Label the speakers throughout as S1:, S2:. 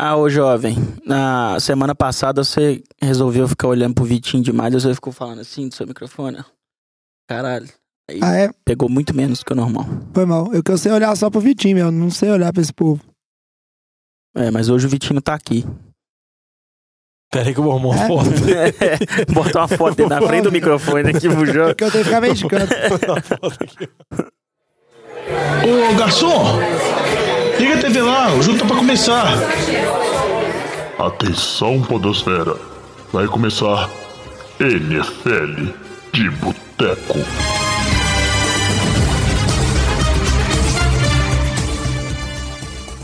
S1: Ah, ô jovem, na semana passada você resolveu ficar olhando pro Vitinho demais, você ficou falando assim do seu microfone. Caralho. Aí
S2: Ah, é?
S1: pegou muito menos que o normal.
S2: Foi mal. Eu que eu sei olhar só pro Vitinho, meu. Não sei olhar pra esse povo.
S1: É, mas hoje o Vitinho tá aqui.
S3: Pera aí que eu vou arrumar uma
S2: É?
S3: foto.
S1: Bota uma foto na frente do microfone aqui pro jogo.
S2: Porque eu tenho que ficar meio de canto.
S4: Ô garçom, liga a TV lá, o jogo tá pra começar.
S5: Atenção, Podosfera. Vai começar NFL de Boteco.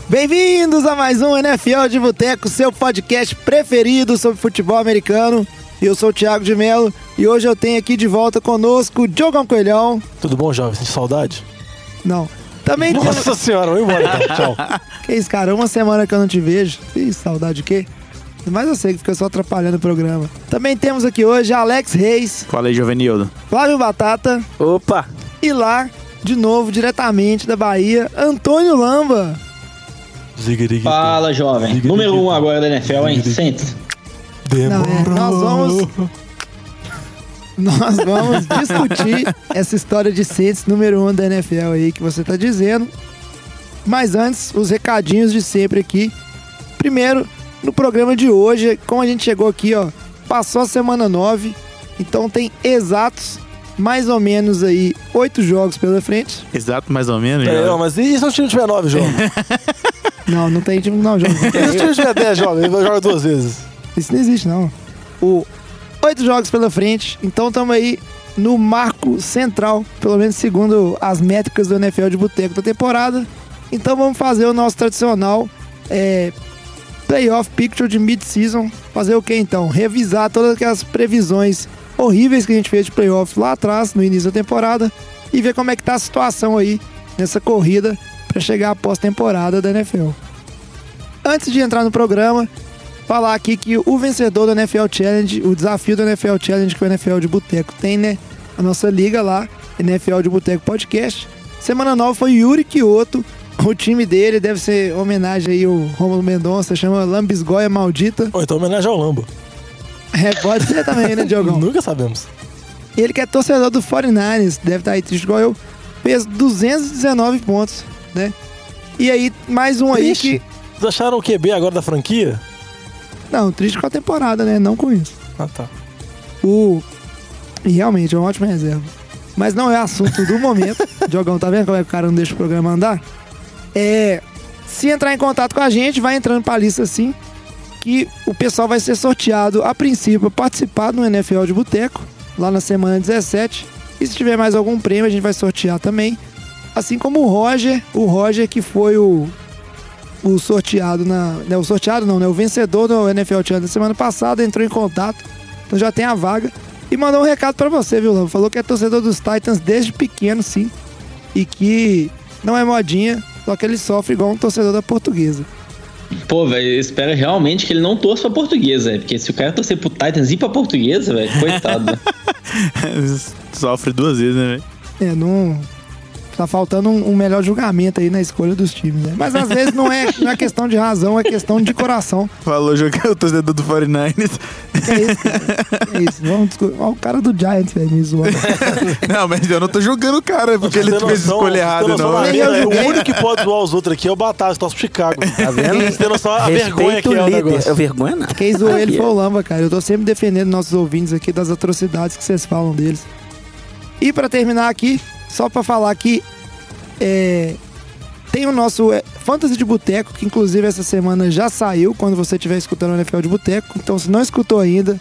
S2: Bem-vindos a mais um NFL de Boteco, seu podcast preferido sobre futebol americano. Eu sou o Thiago de Melo e hoje eu tenho aqui de volta conosco o Diogão Coelhão.
S3: Tudo bom, jovem? Sente saudade?
S2: Não. Também temos...
S3: Nossa senhora, vou embora então. Tchau.
S2: Que isso, cara? Uma semana que eu não te vejo. Ih, saudade de quê? Mas eu sei que fica só atrapalhando o programa. Também temos aqui hoje Alex Reis,
S6: Fala aí, Jovenildo.
S2: Flávio Batata
S1: Opa!
S2: e lá, de novo, diretamente da Bahia, Antônio Lamba.
S7: Fala, jovem. Número 1 um agora da NFL, hein? Sente.
S2: Não, é, nós vamos- Nós vamos discutir essa história de Saints número 1 um da NFL aí que você tá dizendo. Mas antes, os recadinhos de sempre aqui. Primeiro, no programa de hoje, como a gente chegou aqui, ó, passou a semana 9, então tem exatos mais ou menos aí oito jogos pela frente.
S6: Exato, mais ou menos.
S3: É, não, mas e se o time tiver 9, jovem?
S2: Não, não tem time não, jogos.
S3: E se o time tiver 10, jovem? Ele joga duas vezes.
S2: Isso não existe, não. O oito jogos pela frente, então estamos aí no marco central, pelo menos segundo as métricas do NFL de boteco da temporada. Então vamos fazer o nosso tradicional é, playoff picture de mid-season. Fazer o que então? Revisar todas aquelas previsões horríveis que a gente fez de playoff lá atrás, no início da temporada, e ver como é que tá a situação aí nessa corrida para chegar à pós-temporada da NFL. Antes de entrar no programa, falar aqui que o vencedor do NFL Challenge, o desafio do NFL Challenge que o NFL de Boteco tem, né? A nossa liga lá, NFL de Boteco Podcast. Semana nova foi Yuri Kioto. O time dele deve ser homenagem aí ao Romulo Mendonça, chama Lambisgoia Maldita.
S3: Ou então homenagem ao Lambo.
S2: É, pode ser também, né, Diogão?
S3: Nunca sabemos.
S2: Ele que é torcedor do 49ers, deve estar aí triste igual eu, fez 219 pontos, né? E aí, mais um aí
S3: Triste?
S2: que...
S3: Vocês acharam o QB agora da franquia?
S2: Não, triste com a temporada, né? Não com isso.
S3: Ah, tá.
S2: O. E realmente é uma ótima reserva. Mas não é assunto do momento. Diogão, tá vendo como é que o cara não deixa o programa andar? É. Se entrar em contato com a gente, vai entrando pra lista assim. Que o pessoal vai ser sorteado a princípio participar do NFL de Boteco, lá na semana 17. E se tiver mais algum prêmio, a gente vai sortear também. Assim como o Roger, o Roger que foi o, o sorteado na. Né, o sorteado não, né? O vencedor do NFL Challenge semana passada entrou em contato. Então já tem a vaga. E mandou um recado pra você, viu, Lama? Falou que é torcedor dos Titans desde pequeno, sim. E que não é modinha, só que ele sofre igual um torcedor da portuguesa.
S7: Pô, velho, eu espero realmente que ele não torça pra portuguesa, velho. Porque se o cara torcer pro Titans e pra portuguesa, velho, coitado. né?
S6: Sofre duas vezes, né, velho?
S2: É, não. Tá faltando um, um melhor julgamento aí na escolha dos times, né? Mas às vezes não é, não é questão de razão, é questão de coração.
S6: Falou jogar o torcedor do 49ers.
S2: Que é isso, é isso? Vamos discutir. Ó, o cara do Giants, velho, me zoando.
S6: não, mas eu não tô julgando o cara, porque ele fez escolha errada, não.
S2: Nem
S3: vida,
S2: eu.
S3: O único que pode zoar os outros aqui é o Batata, que torce pro Chicago.
S1: Tá vendo?
S3: Você tem noção a vergonha
S1: Respeito
S3: que é
S1: o
S3: negócio.
S1: É vergonha, não.
S2: Quem zoou ele
S1: Aqui,
S2: foi o Lamba, cara. Eu tô sempre defendendo nossos ouvintes aqui das atrocidades que vocês falam deles. E pra terminar aqui, só pra falar que é, tem o nosso é, Fantasy de Boteco, que inclusive essa semana já saiu, quando você estiver escutando o NFL de Boteco. Então, se não escutou ainda,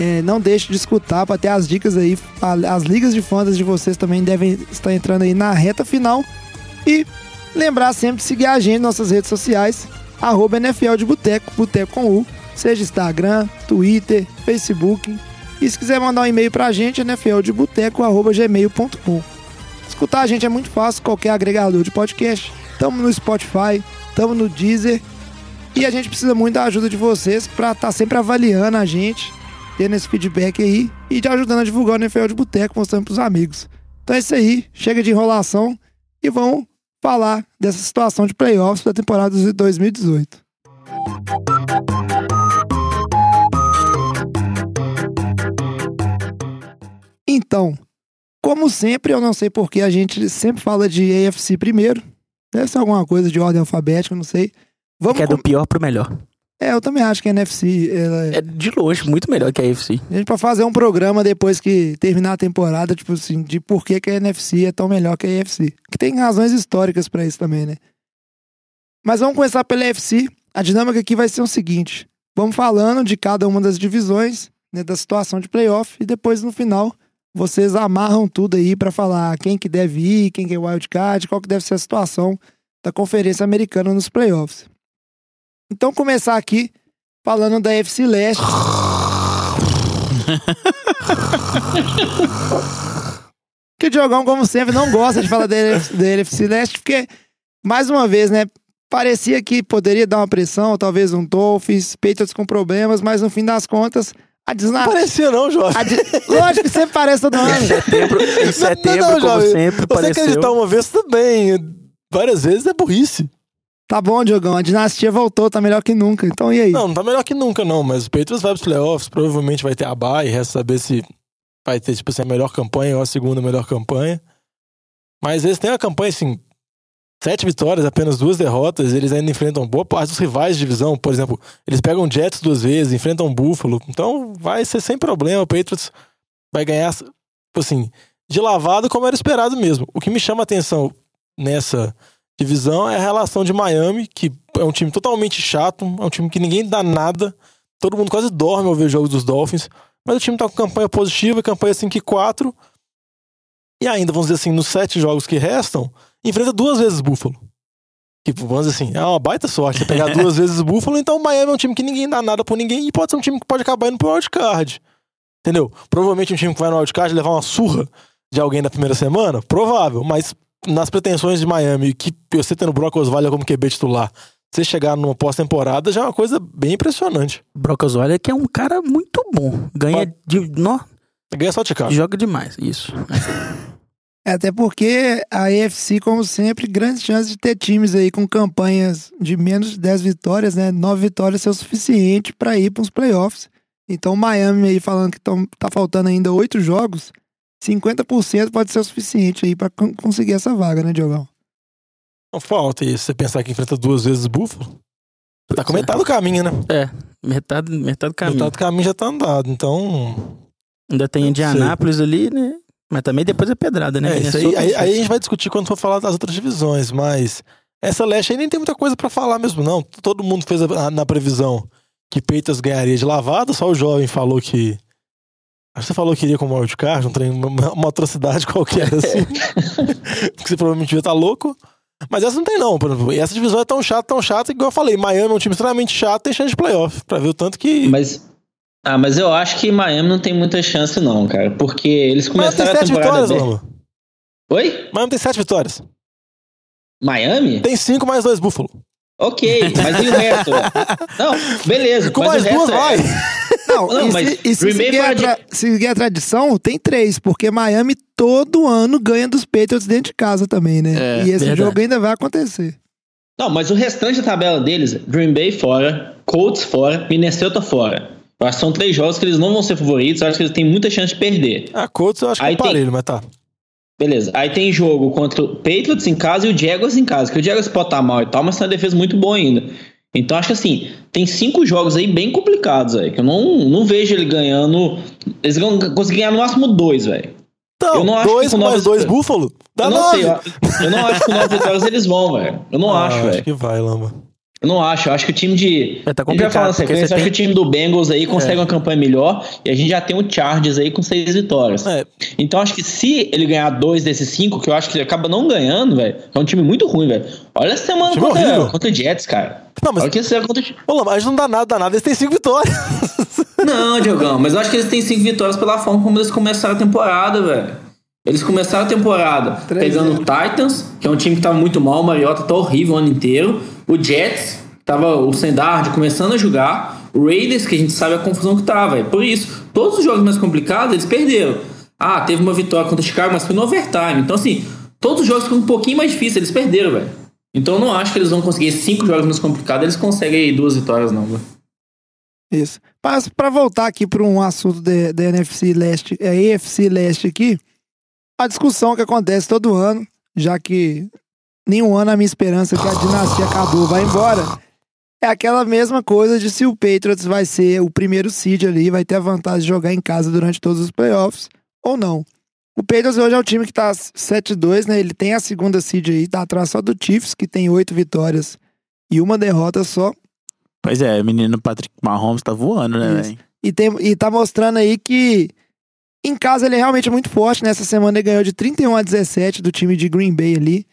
S2: é, não deixe de escutar para ter as dicas aí. A- As ligas de fantasy de vocês também devem estar entrando aí na reta final. E lembrar sempre de seguir a gente nas nossas redes sociais, arroba NFL de Boteco, Boteco com U, seja Instagram, Twitter, Facebook. E se quiser mandar um e-mail pra gente, nfldeboteco.gmail.com. Escutar a gente é muito fácil, qualquer agregador de podcast. Tamo no Spotify, tamo no Deezer. E a gente precisa muito da ajuda de vocês pra estar sempre avaliando a gente, tendo esse feedback aí e te ajudando a divulgar o NFL de Boteco, mostrando pros amigos. Então é isso aí, chega de enrolação e vamos falar dessa situação de playoffs da temporada de 2018. Então, como sempre, eu não sei porque a gente sempre fala de AFC primeiro. Deve ser alguma coisa de ordem alfabética, não sei. Vamos
S1: Que é do
S2: com-
S1: pior pro melhor.
S2: É, eu também acho que a NFC. ela é-
S1: É de longe, muito melhor que a AFC.
S2: A gente pode fazer um programa depois que terminar a temporada, tipo assim, de por que, que a NFC é tão melhor que a AFC. Que tem razões históricas pra isso também, né? Mas vamos começar pela AFC. A dinâmica aqui vai ser o seguinte: vamos falando de cada uma das divisões, né, da situação de playoff, e depois no final vocês amarram tudo aí pra falar quem que deve ir, quem que é wildcard, qual que deve ser a situação da Conferência Americana nos playoffs. Então, começar aqui falando da AFC Leste. que o Diogão, como sempre, não gosta de falar da NFC Leste, porque, mais uma vez, né, parecia que poderia dar uma pressão, talvez um Dolphins, Patriots com problemas, mas no fim das contas, a
S3: Não
S2: desna...
S3: parecia não, Jorge.
S2: di- Lógico que sempre parece todo ano.
S1: Setembro, em setembro, como
S3: Jorge.
S1: sempre,
S3: Você
S1: pareceu.
S3: acreditar uma vez também. Várias vezes é burrice.
S2: Tá bom, Diogão, a dinastia voltou, tá melhor que nunca. Então e aí?
S3: Não, não tá melhor que nunca, não. Mas o Patriots vai pros playoffs, provavelmente vai ter a bye, resta saber se vai ter, tipo assim, a melhor campanha ou a segunda melhor campanha. Mas eles têm a campanha, assim, sete vitórias, apenas duas derrotas. Eles ainda enfrentam boa parte dos rivais de divisão. Por exemplo, eles pegam Jets duas vezes, enfrentam Buffalo. Então vai ser sem problema. O Patriots vai ganhar, assim, de lavado como era esperado mesmo. O que me chama a atenção nessa divisão é a relação de Miami, que é um time totalmente chato, é um time que ninguém dá nada. Todo mundo quase dorme ao ver os jogos dos Dolphins. Mas o time tá com campanha positiva, campanha 5 e 4. E ainda, vamos dizer assim, nos sete jogos que restam, enfrenta duas vezes o Buffalo. Tipo, vamos dizer assim, é uma baita sorte você pegar duas vezes o Buffalo, então o Miami é um time que ninguém dá nada por ninguém e pode ser um time que pode acabar indo pro wildcard. Entendeu? Provavelmente um time que vai no wildcard levar uma surra de alguém na primeira semana, provável, mas nas pretensões de Miami, que você tendo o Brock Osweiler como QB titular, você chegar numa pós-temporada já é uma coisa bem impressionante.
S1: Brock Osweiler que é um cara muito bom. Ganha de... Nó,
S3: Ganha só de carro.
S1: joga demais, isso.
S2: É, até porque a AFC, como sempre, grandes chances de ter times aí com campanhas de menos de 10 vitórias, né? 9 vitórias ser o suficiente para ir para os playoffs. Então, o Miami aí falando que tão, tá faltando ainda 8 jogos, 50% pode ser o suficiente aí para conseguir essa vaga, né, Diogão?
S3: Não falta. E se você pensar que enfrenta duas vezes o Buffalo, tá com metade do caminho, né?
S1: Metade, metade do caminho.
S3: Metade do caminho já tá andado. Então,
S1: Ainda tem Indianápolis ali, né? Mas também depois é pedrada, né?
S3: É, isso aí, aí, aí a gente vai discutir quando for falar das outras divisões, mas essa leste aí nem tem muita coisa pra falar mesmo, não. Todo mundo fez a- na previsão que Peitas ganharia de lavada, só o jovem falou que. Acho que você falou que iria com wildcard, um trem, uma, uma atrocidade qualquer, assim. que você provavelmente devia estar louco. Mas essa não tem, não. Por exemplo, E essa divisão é tão chata, tão chata, igual eu falei, Miami é um time extremamente chato, tem chance de playoff. Pra ver o tanto que.
S7: Mas. Ah, mas eu acho que Miami não tem muita chance, não, cara. Porque eles
S3: Miami tem
S7: começaram a
S3: sete
S7: temporada.
S3: vitórias,
S7: bem-. Oi?
S3: Miami tem sete vitórias.
S7: Miami?
S3: Tem cinco mais dois Buffalo.
S7: Ok, mas e o resto? não, beleza.
S3: Com
S7: mas
S3: mais duas,
S7: é-
S3: vai.
S2: Não,
S7: Não,
S2: e,
S7: mas
S2: se, e se seguir, a tra- seguir a tradição, tem três, porque Miami todo ano ganha dos Patriots dentro de casa também, né?
S1: É,
S2: e esse
S1: verdade.
S2: jogo ainda vai acontecer.
S7: Não, mas o restante da tabela deles, Green Bay fora, Colts fora, Minnesota fora. Eu acho que são três jogos que eles não vão ser favoritos, eu acho que eles têm muita chance de perder.
S3: A Colts eu acho que é
S7: Aí
S3: um
S7: tem-
S3: parelho, mas tá.
S7: Beleza. Aí tem jogo contra o Patriots em casa e o Jaguars em casa. Que o Jaguars pode estar mal e tal, mas tem uma defesa muito boa ainda. Então acho que assim, tem cinco jogos aí bem complicados, velho. Que eu não, não vejo ele ganhando. Eles vão conseguir ganhar no máximo dois, velho.
S3: Então,
S7: Eu não acho
S3: dois
S7: que com
S3: mais dois Buffalo? Dá
S7: Eu não
S3: nove.
S7: sei, eu, eu não acho que com nove vitórias eles vão, velho. Eu não
S3: Ah,
S7: acho,
S3: Acho
S7: velho.
S3: que vai, Lamba.
S7: Eu não acho. Eu acho que o time de.
S1: É, tá complicado,
S7: falar na sequência, eu acho
S1: tem-
S7: que o time do Bengals aí consegue uma campanha melhor e a gente já tem o Chargers aí com seis vitórias.
S3: É,
S7: Então acho que se ele ganhar dois desses cinco, que eu acho que ele acaba não ganhando, velho, é um time muito ruim, velho. Olha essa semana
S3: Time
S7: contra,
S3: horrível.
S7: contra Jets, cara.
S3: Não, mas-
S7: Olha que essa contra
S3: a gente não dá nada, dá nada. Eles têm cinco vitórias.
S7: Não, Diogão, mas eu acho que eles têm cinco vitórias pela forma como eles começaram a temporada, velho. Eles começaram a temporada
S2: Três,
S7: pegando o Titans, que é um time que tava muito mal, o Mariota tá horrível o ano inteiro. O Jets, que tava o Sendard começando a jogar. O Raiders, que a gente sabe a confusão que tá, velho. Por isso, todos os jogos mais complicados, eles perderam. Ah, teve uma vitória contra o Chicago, mas foi no overtime. Então, assim, todos os jogos ficam um pouquinho mais difíceis, eles perderam, velho. Então eu não acho que eles vão conseguir cinco jogos mais complicados, eles conseguem aí duas vitórias, não. viu?
S2: Isso. Mas pra voltar aqui para um assunto da da NFC Leste, é AFC Leste aqui, a discussão que acontece todo ano, já que nenhum ano a minha esperança é que a dinastia acabou vai embora, é aquela mesma coisa de se o Patriots vai ser o primeiro seed ali, vai ter a vantagem de jogar em casa durante todos os playoffs ou não. O Patriots hoje é o time que tá 7-2, né? Ele tem a segunda seed aí, tá atrás só do Chiefs, que tem oito vitórias e uma derrota só.
S6: Pois é, o menino Patrick Mahomes tá voando, né, velho?
S2: E, tem, e tá mostrando aí que em casa ele é realmente muito forte. Nessa semana ele ganhou de 31 a 17 do time de Green Bay ali.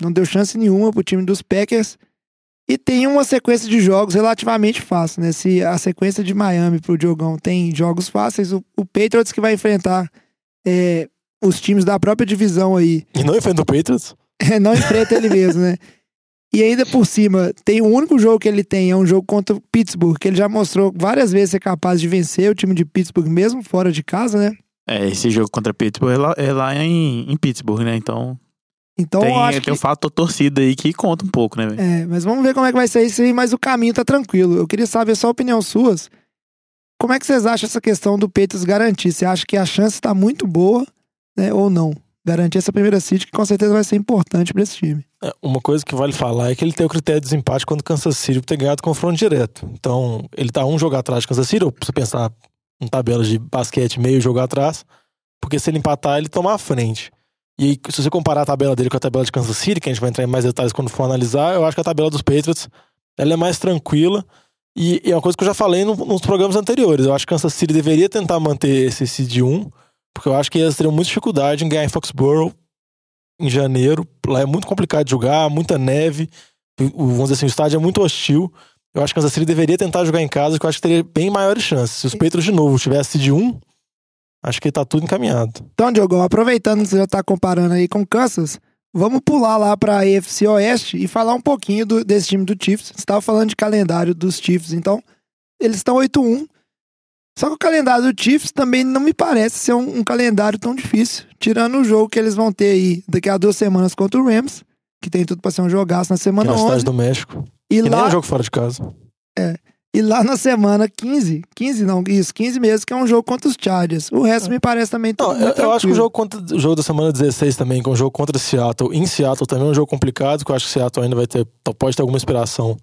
S2: Não deu chance nenhuma pro time dos Packers. E tem uma sequência de jogos relativamente fácil, né? Se a sequência de Miami pro Diogão tem jogos fáceis, o, o Patriots que vai enfrentar é, os times da própria divisão aí
S3: E não enfrenta o Patriots.
S2: não enfrenta ele mesmo, né? E ainda por cima, tem o único jogo que ele tem, é um jogo contra o Pittsburgh, que ele já mostrou várias vezes ser capaz de vencer o time de Pittsburgh, mesmo fora de casa, né?
S6: É, esse jogo contra Pittsburgh é lá, é lá em, em Pittsburgh, né? Então
S2: Então
S6: tem,
S2: eu acho
S6: tem
S2: que.
S6: um fato torcida aí que conta um pouco, né, velho?
S2: É, mas vamos ver como é que vai ser isso aí, mas o caminho tá tranquilo. Eu queria saber só a opinião suas. Como é que vocês acham essa questão do Patriots garantir? Você acha que a chance tá muito boa, né? Ou não? Garantir essa primeira seed, que com certeza vai ser importante pra esse time.
S3: É, Uma coisa que vale falar é que ele tem o critério de desempate quando o Kansas City por ter ganhado confronto direto. Então, ele tá um jogo atrás de Kansas City, ou se você pensar em tabelas de basquete, meio jogo atrás, porque se ele empatar, ele toma a frente. E aí, se você comparar a tabela dele com a tabela de Kansas City, que a gente vai entrar em mais detalhes quando for analisar, eu acho que a tabela dos Patriots ela é mais tranquila. E, é uma coisa que eu já falei no- nos programas anteriores. Eu acho que Kansas City deveria tentar manter esse seed 1, porque eu acho que eles teriam muita dificuldade em ganhar em Foxborough em janeiro. Lá é muito complicado de jogar, muita neve. O- vamos dizer assim, o estádio é muito hostil. Eu acho que Kansas City deveria tentar jogar em casa, que eu acho que teria bem maiores chances. Se os Patriots de novo tivessem de 1, acho que tá tudo encaminhado.
S2: Então, Diogão, aproveitando que você já tá comparando aí com Kansas, vamos pular lá pra AFC Oeste e falar um pouquinho do- desse time do Chiefs. Você estava falando de calendário dos Chiefs, então eles estão 8-1. Só que o calendário do Chiefs também não me parece ser um, um calendário tão difícil. Tirando o jogo que eles vão ter aí daqui a duas semanas contra o Rams, que tem tudo pra ser um jogaço na
S3: Que é
S2: semana
S3: na cidade
S2: 11.
S3: do México.
S2: E
S3: Que nem é
S2: lá,
S3: um jogo fora de casa.
S2: e lá na semana 15, 15 não, isso, 15 meses, que é um jogo contra os Chargers. O resto me parece também
S3: Não, eu, eu acho que o jogo, contra, o jogo da semana 16 também, que é um jogo contra Seattle, em Seattle também é um jogo complicado, que eu acho que Seattle ainda vai ter, pode ter alguma inspiração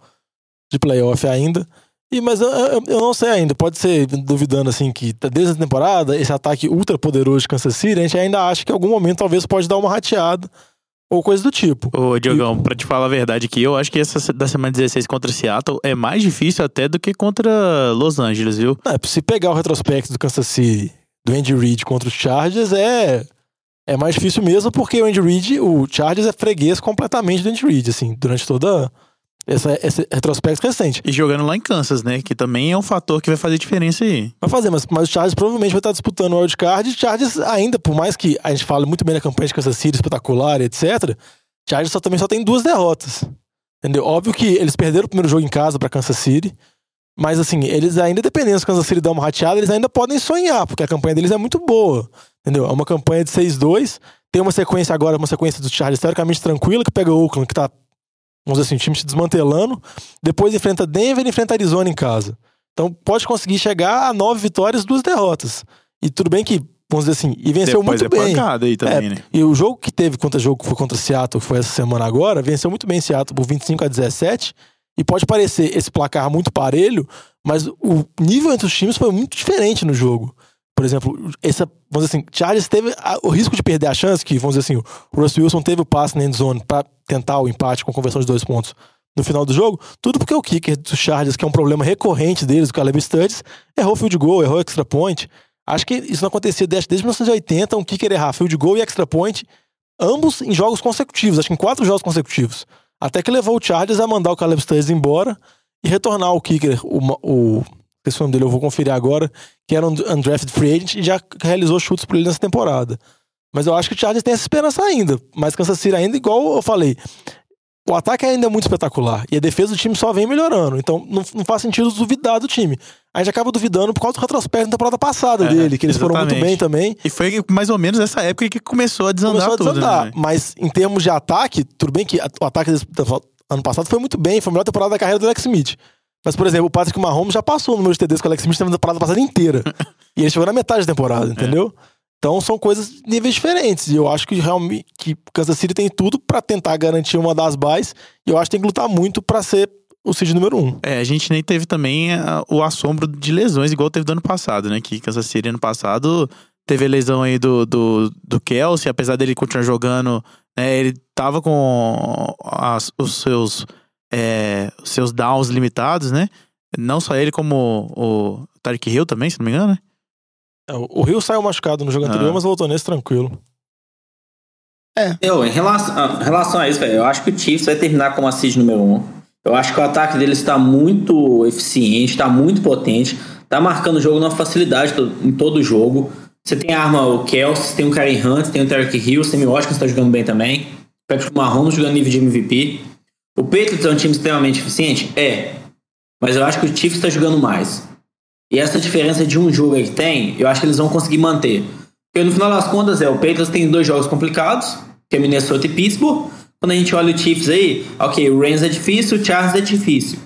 S3: de playoff ainda. E, mas eu, eu, eu não sei ainda, pode ser duvidando assim que desde a temporada, esse ataque ultra poderoso de Kansas City, a gente ainda acha que em algum momento talvez pode dar uma rateada ou coisa do tipo.
S6: Ô, Diogão, pra te falar a verdade aqui, eu acho que essa da semana 16 contra Seattle é mais difícil até do que contra Los Angeles, viu?
S3: É, se pegar o retrospecto do Kansas City, do Andy Reid contra os Chargers, é, é mais difícil mesmo, porque o Andy Reid, o Chargers é freguês completamente do Andy Reid, assim, durante toda essa, esse retrospecto recente.
S6: E jogando lá em Kansas, né? Que também é um fator que vai fazer diferença aí.
S3: Vai fazer, mas, mas o Chargers provavelmente vai estar disputando o wildcard. E o Chargers ainda, por mais que a gente fale muito bem da campanha de Kansas City, espetacular, etc., Chargers só, também só tem duas derrotas. Entendeu? Óbvio que eles perderam o primeiro jogo em casa pra Kansas City, mas assim, eles ainda, dependendo se Kansas City dar uma rateada, eles ainda podem sonhar, porque a campanha deles é muito boa. Entendeu? É uma campanha de 6-2. Tem uma sequência agora, uma sequência do Chargers teoricamente tranquila, que pega o Oakland, que tá, vamos dizer assim, o time se desmantelando. Depois enfrenta Denver e enfrenta Arizona em casa. Então pode conseguir chegar a nove vitórias, duas derrotas. E tudo bem que, vamos dizer assim, e venceu
S6: Depois
S3: muito
S6: é
S3: bem.
S6: pancada aí também,
S3: É,
S6: né?
S3: E o jogo que teve contra jogo que foi contra Seattle, que foi essa semana agora, venceu muito bem Seattle por 25 a 17. E pode parecer esse placar muito parelho, mas o nível entre os times foi muito diferente no jogo. Por exemplo, essa, vamos dizer assim, Chargers teve a- o risco de perder a chance, que vamos dizer assim, o Russell Wilson teve o passe na endzone para tentar o empate com conversão de dois pontos no final do jogo, tudo porque o kicker dos Chargers, que é um problema recorrente deles, o Caleb Studs, errou field goal, errou extra point. Acho que isso não acontecia desde, desde 1980, um kicker errar field goal e extra point, ambos em jogos consecutivos, acho que em quatro jogos consecutivos. Até que levou o Chargers a mandar o Caleb Studs embora e retornar o kicker, o, ma- o nome dele eu vou conferir agora, que era um undrafted free agent e já realizou chutes por ele nessa temporada. Mas eu acho que o Chargers tem essa esperança ainda. Mas Kansas City ainda, igual eu falei, o ataque ainda é muito espetacular e a defesa do time só vem melhorando. Então não, não faz sentido duvidar do time. A gente acaba duvidando por causa do retrospecto da temporada passada
S6: É,
S3: dele, que eles foram muito
S6: exatamente.
S3: bem também.
S6: E foi mais ou menos nessa época que começou a desandar
S3: Começou a
S6: tudo.
S3: desandar.
S6: né?
S3: Mas em termos de ataque, tudo bem que o ataque ano passado foi muito bem, foi a melhor temporada da carreira do Alex Smith. Mas, por exemplo, o Patrick Mahomes já passou no número de TDs com o Alex Smith na temporada passada inteira. e ele chegou na metade da temporada, entendeu? Então são coisas níveis diferentes. E eu acho que realmente que Kansas City tem tudo pra tentar garantir uma das bases. E eu acho que tem que lutar muito pra ser o seed número um.
S6: É, a gente nem teve também ah, o assombro de lesões, igual teve do ano passado, né? Que Kansas City ano passado teve a lesão aí do, do, do Kelsey, apesar dele continuar jogando, né? Ele tava com as- os seus, é, seus downs limitados, né? Não só ele, como o Tarek Hill também, se não me engano, né?
S3: É, O Rio saiu machucado no jogo
S6: Ah.
S3: anterior, mas voltou nesse tranquilo.
S7: Eu, em relação, a- em relação a isso, velho, eu acho que o Chiefs vai terminar como a seed número um. Eu acho que o ataque deles está muito eficiente, está muito potente, tá marcando o jogo numa facilidade em todo o jogo. Você tem a arma, o Kelsey, tem o Karen Hunt, tem o Tarek Hill, tem o Watkins tá jogando bem também. Patrick Mahomes jogando nível de MVP. O Patriots é um time extremamente eficiente? É. Mas eu acho que o Chiefs está jogando mais. E essa diferença de um jogo que tem, eu acho que eles vão conseguir manter. Porque no final das contas, é, o Patriots tem dois jogos complicados, que é Minnesota e Pittsburgh. Quando a gente olha o Chiefs aí, ok, o Rams é difícil, o Chargers é difícil.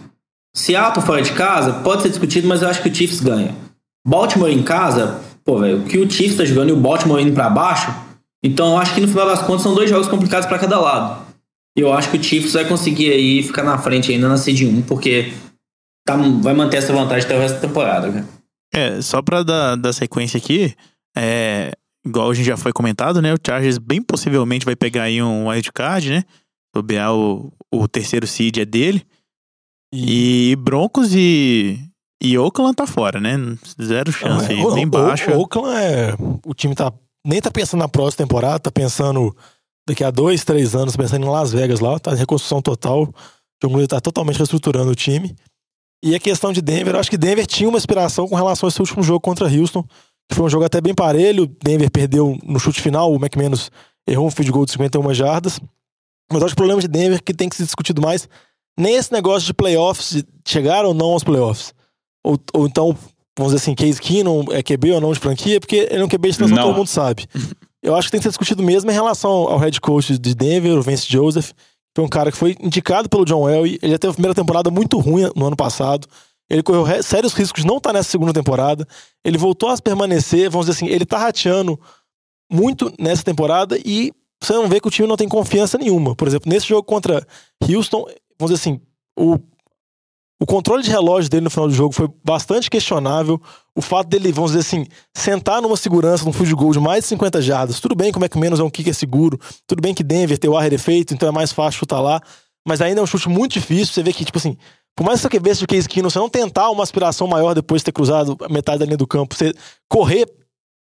S7: Seattle fora de casa, pode ser discutido, mas eu acho que o Chiefs ganha. Baltimore em casa, pô, velho, o que o Chiefs tá jogando e o Baltimore indo pra baixo, então eu acho que no final das contas são dois jogos complicados pra cada lado. E eu acho que o Chiefs vai conseguir aí ficar na frente ainda na seed 1, porque tá, vai manter essa vantagem até o resto da temporada, cara.
S6: É, só pra dar, dar sequência aqui, é, igual a gente já foi comentado, né? O Chargers bem possivelmente vai pegar aí um wildcard, né? Sobear o, o terceiro seed é dele. E Broncos e, e Oakland tá fora, né? Zero chance aí,
S3: O-
S6: bem
S3: o-
S6: baixa.
S3: O Oakland é. O time tá. Nem tá pensando na próxima temporada, tá pensando daqui a dois, três anos, pensando em Las Vegas lá, tá em reconstrução total. O John Gruden tá totalmente reestruturando o time. E a questão de Denver, eu acho que Denver tinha uma inspiração com relação a esse último jogo contra Houston, que foi um jogo até bem parelho. Denver perdeu no chute final, o McManus errou um field goal de 51 jardas. Mas eu acho que o problema de Denver é que tem que ser discutido mais nem esse negócio de playoffs, de chegar ou não aos playoffs. Ou, ou então, vamos dizer assim, Case Keenum é QB ou não de franquia, porque ele é um QB de transição, todo mundo sabe. Eu acho que tem que ser discutido mesmo em relação ao head coach de Denver, o Vance Joseph. Foi um cara que foi indicado pelo John Elway. Ele teve a primeira temporada muito ruim no ano passado. Ele correu re- sérios riscos de não estar nessa segunda temporada. Ele voltou a permanecer, vamos dizer assim, ele tá rateando muito nessa temporada e você não vê que o time não tem confiança nenhuma. Por exemplo, nesse jogo contra Houston, vamos dizer assim, o, o controle de relógio dele no final do jogo foi bastante questionável. O fato dele, vamos dizer assim, sentar numa segurança, num field goal de mais de 50 jardas. Tudo bem como é que menos é um kicker seguro. Tudo bem que Denver tem o ar defeito, então é mais fácil chutar lá. Mas ainda é um chute muito difícil. Você vê que, tipo assim, por mais que você seja o Case Keenum, você não tentar uma aspiração maior depois de ter cruzado metade da linha do campo, você correr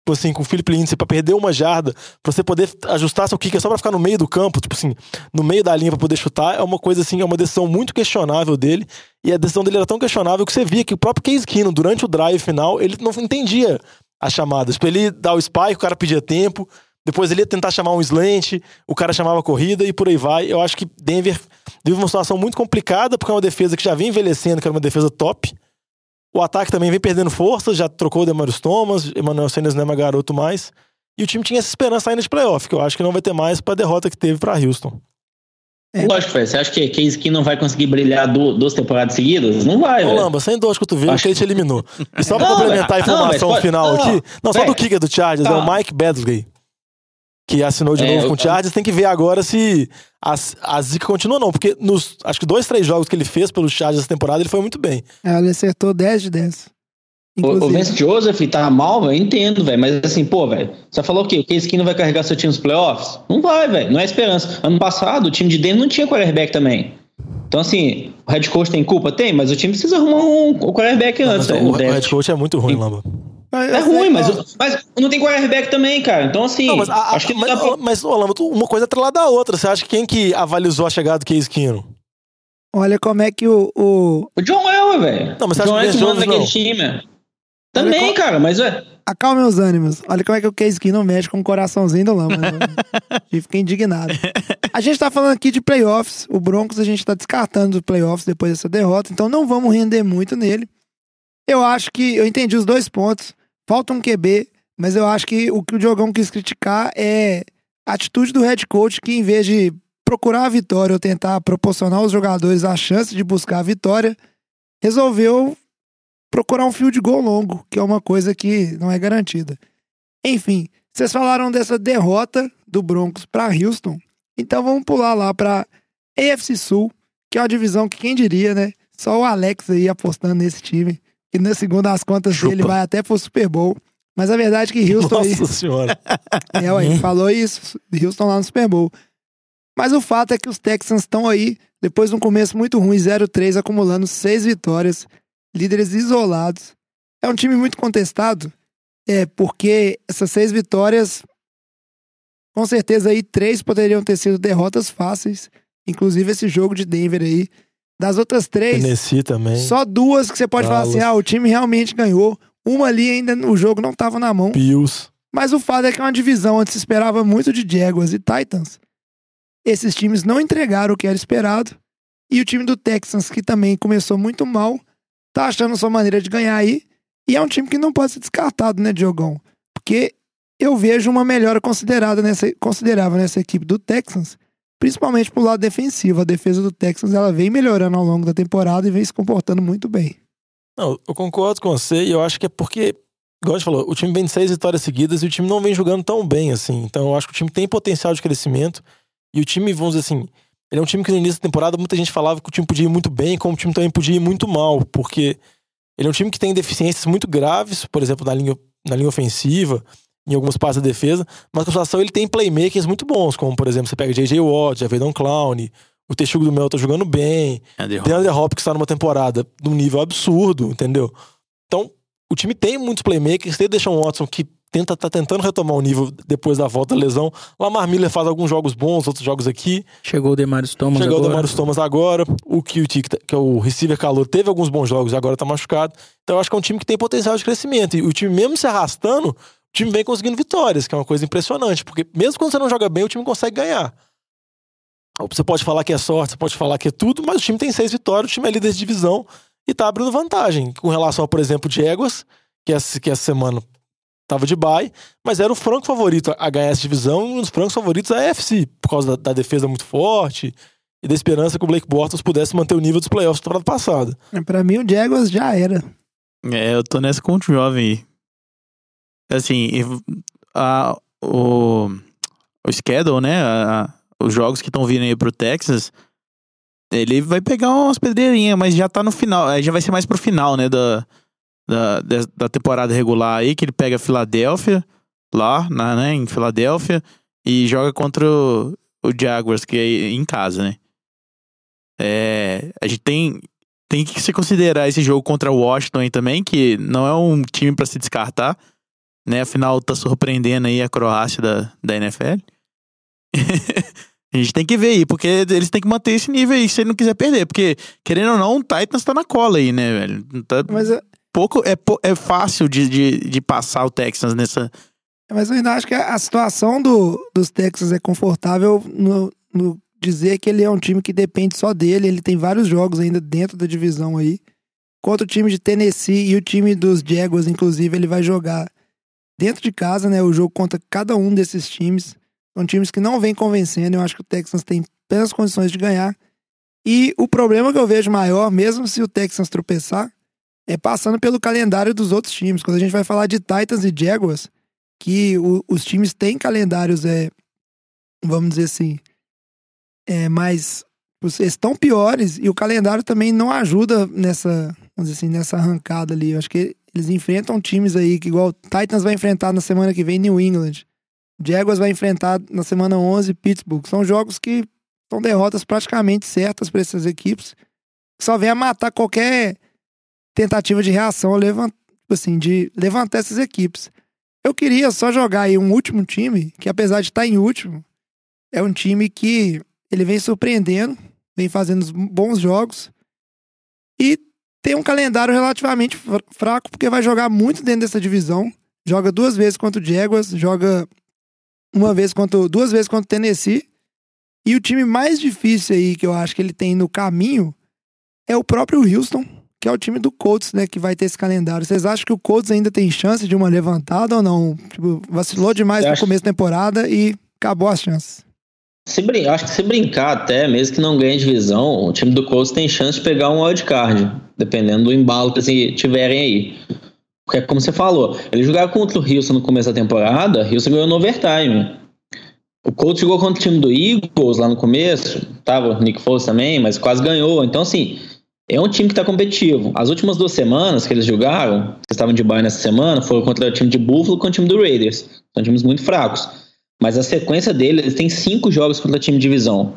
S3: tipo assim, com o Philip Lindsay pra perder uma jarda, pra você poder ajustar seu kicker só pra ficar no meio do campo, tipo assim, no meio da linha pra poder chutar, é uma coisa assim, é uma decisão muito questionável dele. E a decisão dele era tão questionável que você via que o próprio Case Keenum, durante o drive final, ele não entendia as chamadas. Tipo, ele dá o spike, o cara pedia tempo, depois ele ia tentar chamar um slant, o cara chamava a corrida e por aí vai. Eu acho que Denver vive uma situação muito complicada, porque é uma defesa que já vem envelhecendo, que era uma defesa top. O ataque também vem perdendo força, já trocou o Demarius Thomas, Emmanuel Sanders não é mais garoto mais. E o time tinha essa esperança ainda de playoff, que eu acho que não vai ter mais pra derrota que teve pra Houston.
S2: É.
S7: Lógico, velho. Você acha que Case Keenum não vai conseguir brilhar du- duas temporadas seguidas? Não vai, velho.
S3: Lamba, sem dor de cotovelo,
S7: Acho
S3: que ele te eliminou. E só pra
S7: Não,
S3: complementar a.
S7: Não,
S3: informação
S7: mas pode-
S3: final
S7: não,
S3: aqui, não, só do kicker do Chargers, é o
S7: Tá.
S3: Mike Badley, que assinou de
S7: É,
S3: novo com o Chargers. Tem que ver agora se a, a zica continua ou não, porque nos, acho que dois, três jogos que ele fez pelo Chargers essa temporada, ele foi muito bem.
S2: É, ele acertou 10 de 10.
S7: O, o
S2: Inclusive.
S7: Vance Joseph tá mal, velho, eu entendo, velho. Mas assim, pô, velho, você falou o quê? O Case Keenum vai carregar seu time nos playoffs? Não vai, velho. Não é esperança. Ano passado, o time de Denver não tinha quarterback também. Então, assim, o head coach tem culpa? Tem, mas o time precisa arrumar um, um quarterback antes, velho.
S3: o, o head coach é muito ruim,
S7: Sim.
S3: Lamba.
S2: Mas,
S7: É
S2: eu sei,
S7: ruim, mas,
S2: ó,
S7: mas não tem quarterback também, cara. Então, assim,
S3: Não, mas, a-
S7: acho que
S3: mas,
S7: pra...
S3: mas, ô, Lamba, tu- uma coisa é atrelada à outra. Você acha que quem que avalizou a chegada do Case Keenum?
S2: olha como é que o, o-
S7: O John Elway, velho.
S3: Não, mas você
S7: o John
S3: acha que o
S7: naquele
S3: não?
S7: time. é. Também, cara, mas é.
S2: acalme os ânimos. Olha como é que o Case Keenum mexe com o coraçãozinho do Lama. né? E fiquei indignado. A gente tá falando aqui de playoffs. O Broncos a gente tá descartando os playoffs depois dessa derrota, então não vamos render muito nele. Eu acho que eu entendi os dois pontos. Falta um QB, mas eu acho que o que o Diogão quis criticar é a atitude do head coach que, em vez de procurar a vitória ou tentar proporcionar aos jogadores a chance de buscar a vitória, resolveu procurar um fio de gol longo, que é uma coisa que não é garantida. Enfim, vocês falaram dessa derrota do Broncos para Houston, então vamos pular lá para AFC Sul, que é uma divisão que quem diria, né? Só o Alex aí apostando nesse time, que na segunda as contas
S3: Chupa.
S2: dele vai até pro Super Bowl. Mas a verdade é que Houston aí
S3: Nossa senhora.
S2: é, ué, falou isso. Houston lá no Super Bowl. Mas o fato é que os Texans estão aí, depois de um começo muito ruim, 0-3, acumulando seis vitórias, líderes isolados. É um time muito contestado, é porque essas seis vitórias, com certeza aí, três poderiam ter sido derrotas fáceis, inclusive esse jogo de Denver aí. Das outras três,
S3: Tennessee também.
S2: só duas que você pode falar assim,
S3: Dallas.
S2: ah, o time realmente ganhou. Uma ali ainda o jogo não estava na mão.
S3: Bills.
S2: Mas o fato é que é uma divisão onde se esperava muito de Jaguars e Titans. Esses times não entregaram o que era esperado. E o time do Texans, que também começou muito mal, tá achando sua maneira de ganhar aí. E é um time que não pode ser descartado, né, Diogão? Porque eu vejo uma melhora considerada nessa, considerável nessa equipe do Texans, principalmente pro lado defensivo. A defesa do Texans ela vem melhorando ao longo da temporada e vem se comportando muito bem.
S3: Não, eu concordo com você e eu acho que é porque, igual gente falou, o time vem de seis vitórias seguidas e o time não vem jogando tão bem assim. Então eu acho que o time tem potencial de crescimento e o time, vamos dizer assim, ele é um time que no início da temporada muita gente falava que o time podia ir muito bem, como o time também podia ir muito mal, porque ele é um time que tem deficiências muito graves, por exemplo, na linha, na linha ofensiva, em algumas partes da defesa, mas com situação ele tem playmakers muito bons, como por exemplo, você pega J.J. Watt, Javedon Clown, o Texugo do Mel tá jogando bem, DeAndre Hopkins está numa temporada num nível absurdo, entendeu? Então, o time tem muitos playmakers, tem o Deshaun Watson que tenta, tá tentando retomar o nível depois da volta da lesão. Lamar Miller faz alguns jogos bons, outros jogos aqui.
S1: Chegou o Demarius Thomas
S3: Chegou o
S1: agora.
S3: Demarius Thomas agora. O QT, que que é o receiver calor, teve alguns bons jogos e agora tá machucado. Então eu acho que é um time que tem potencial de crescimento. E o time, mesmo se arrastando, o time vem conseguindo vitórias, que é uma coisa impressionante. Porque mesmo quando você não joga bem, o time consegue ganhar. Você pode falar que é sorte, você pode falar que é tudo, mas o time tem seis vitórias, o time é líder de divisão e tá abrindo vantagem. Com relação, por exemplo, de Jaguars, que essa, que essa semana tava de bye, mas era o franco favorito a ganhar essa divisão e um dos francos favoritos da AFC, por causa da, da defesa muito forte e da esperança que o Blake Bortles pudesse manter o nível dos playoffs da temporada passada.
S2: Pra mim, o Jaguars já era.
S6: É, eu tô nessa com o jovem aí. Assim, a, o, o schedule, né? a- os jogos que estão vindo aí pro Texas, ele vai pegar umas pedreirinhas, mas já tá no final. Aí já vai ser mais pro final, né? Da, da, da- da temporada regular aí, que ele pega Filadélfia, lá, na, né? Em Filadélfia, e joga contra o, o Jaguars, que é em casa, né? É, a gente tem, tem que se considerar esse jogo contra o Washington aí também, que não é um time pra se descartar, né? Afinal, tá surpreendendo aí a Croácia da, da NFL. a gente tem que ver aí, porque eles têm que manter esse nível aí, se ele não quiser perder. Porque, querendo ou não, o Titans tá na cola aí, né, velho? Tá
S2: Mas, eu-
S6: pouco, é, é fácil de, de, de passar o Texans nessa.
S2: mas eu ainda acho que a situação do, dos Texans é confortável no, no dizer que ele é um time que depende só dele. Ele tem vários jogos ainda dentro da divisão aí. Contra o time de Tennessee e o time dos Jaguars, inclusive, ele vai jogar dentro de casa, né? O jogo contra cada um desses times. São times que não vêm convencendo. Eu acho que o Texans tem plenas condições de ganhar. E o problema que eu vejo maior, mesmo se o Texans tropeçar, é passando pelo calendário dos outros times. Quando a gente vai falar de Titans e Jaguars, que o- os times têm calendários, é, vamos dizer assim, é, mais. Estão piores e o calendário também não ajuda nessa, vamos dizer assim, nessa arrancada ali. Eu acho que eles enfrentam times aí que, igual Titans vai enfrentar na semana que vem New England. Jaguars vai enfrentar na semana 11 Pittsburgh. São jogos que são derrotas praticamente certas para essas equipes. Que só vem a matar qualquer tentativa de reação, tipo assim, de levantar essas equipes. Eu queria só jogar aí um último time, que apesar de estar em último, é um time que ele vem surpreendendo, vem fazendo bons jogos e tem um calendário relativamente fra- fraco, porque vai jogar muito dentro dessa divisão. joga duas vezes contra o Jaguars, joga uma vez contra, duas vezes contra o Tennessee. E o time mais difícil aí que eu acho que ele tem no caminho é o próprio Houston, que é o time do Colts, né, que vai ter esse calendário. Vocês acham que o Colts ainda tem chance de uma levantada ou não? Tipo, vacilou demais no começo da temporada e acabou as chances.
S7: Se brin... Acho que se brincar até, mesmo que não ganhe divisão, o time do Colts tem chance de pegar um wildcard, dependendo do embalo que eles tiverem aí. Porque, é como você falou, eles jogaram contra o Houston no começo da temporada, Houston ganhou no overtime. O Colts jogou contra o time do Eagles lá no começo, tava o Nick Foles também, mas quase ganhou. Então, assim, é um time que tá competitivo. As últimas duas semanas que eles jogaram, vocês estavam de bye nessa semana, foram contra o time de Buffalo e contra o time do Raiders. São times muito fracos. Mas a sequência deles, eles têm cinco jogos contra time de divisão.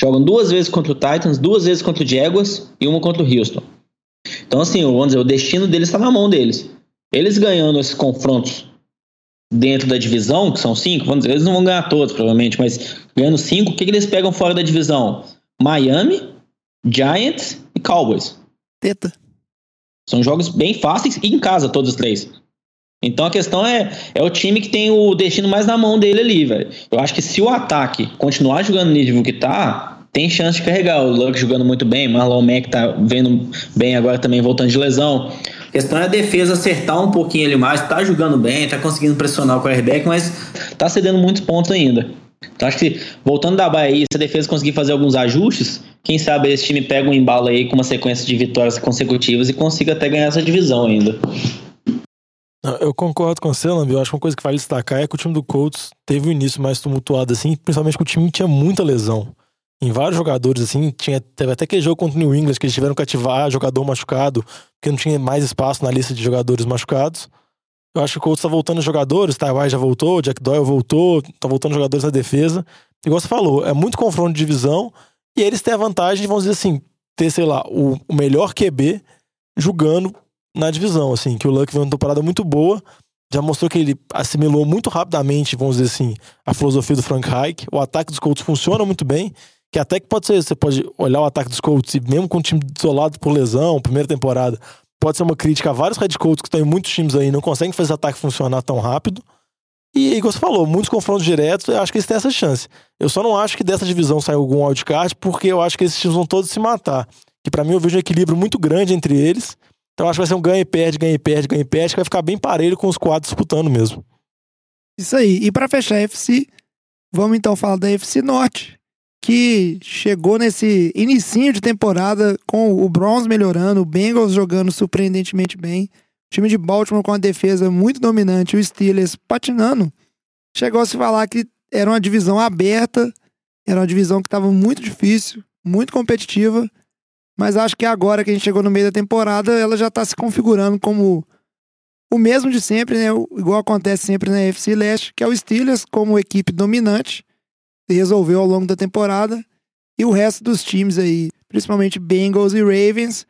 S7: Jogam duas vezes contra o Titans, duas vezes contra o Jaguars e uma contra o Houston. Então, assim, vamos dizer, o destino deles está na mão deles. Eles ganhando esses confrontos dentro da divisão, que são cinco, vamos dizer, eles não vão ganhar todos, provavelmente, mas ganhando cinco, o que, que eles pegam fora da divisão? Miami, Giants e Cowboys.
S2: Teta.
S7: São jogos bem fáceis e em casa, todos os três. Então a questão é, é o time que tem o destino mais na mão dele ali, velho. Eu acho que se o ataque continuar jogando no nível que tá, tem chance de carregar. O Luck jogando muito bem, Marlon Mack tá vendo bem agora também voltando de lesão. A questão é a defesa acertar um pouquinho ele mais, tá jogando bem, tá conseguindo pressionar o quarterback, mas tá cedendo muitos pontos ainda. Então acho que voltando da Bahia, se a defesa conseguir fazer alguns ajustes, quem sabe esse time pega um embalo aí com uma sequência de vitórias consecutivas e consiga até ganhar essa divisão ainda.
S3: Eu concordo com você, Lambi. Eu acho que uma coisa que vale destacar é que o time do Colts teve um início mais tumultuado, assim, principalmente que o time tinha muita lesão. Em vários jogadores, assim, tinha, teve até aquele jogo contra o New England que eles tiveram que ativar jogador machucado, porque não tinha mais espaço na lista de jogadores machucados. Eu acho que o Colts tá voltando jogadores, Taiwan já voltou, Jack Doyle voltou, tá voltando jogadores na defesa. Igual você falou, é muito confronto de divisão e eles têm a vantagem de, vamos dizer assim, ter, sei lá, o melhor QB jogando na divisão, assim, que o Luck veio uma temporada muito boa, já mostrou que ele assimilou muito rapidamente, vamos dizer assim, a filosofia do Frank Reich. O ataque dos Colts funciona muito bem, que até que pode ser, você pode olhar o ataque dos Colts e mesmo com o time isolado por lesão, primeira temporada, pode ser uma crítica a vários head coaches que estão em muitos times aí, não conseguem fazer ataque funcionar tão rápido. E, igual você falou, muitos confrontos diretos, eu acho que eles têm essa chance. Eu só não acho que dessa divisão saia algum wildcard, porque eu acho que esses times vão todos se matar. Que pra mim eu vejo um equilíbrio muito grande entre eles. Então acho que vai ser um ganha e perde, ganha e perde, ganha e perde, que vai ficar bem parelho com os quatro disputando mesmo.
S2: Isso aí. E pra fechar a FC, vamos então falar da FC Norte, que chegou nesse inicinho de temporada com o Browns melhorando, o Bengals jogando surpreendentemente bem, o time de Baltimore com uma defesa muito dominante, o Steelers patinando. Chegou a se falar que era uma divisão aberta, era uma divisão que estava muito difícil, muito competitiva, mas acho que agora que a gente chegou no meio da temporada, ela já está se configurando como o mesmo de sempre, né? Igual acontece sempre na FC Leste, que é o Steelers como equipe dominante, resolveu ao longo da temporada, e o resto dos times aí, principalmente Bengals e Ravens,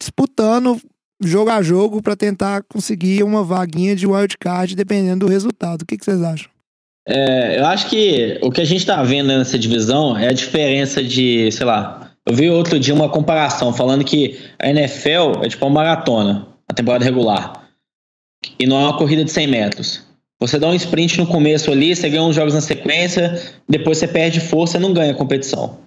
S2: disputando jogo a jogo para tentar conseguir uma vaguinha de wildcard, dependendo do resultado. O que, vocês acham?
S7: É, eu acho que o que a gente tá vendo nessa divisão é a diferença de, sei lá, eu vi outro dia uma comparação falando que a NFL é tipo uma maratona, a temporada regular, e não é uma corrida de 100 metros. Você dá um sprint no começo ali, você ganha uns jogos na sequência, depois você perde força e não ganha a competição.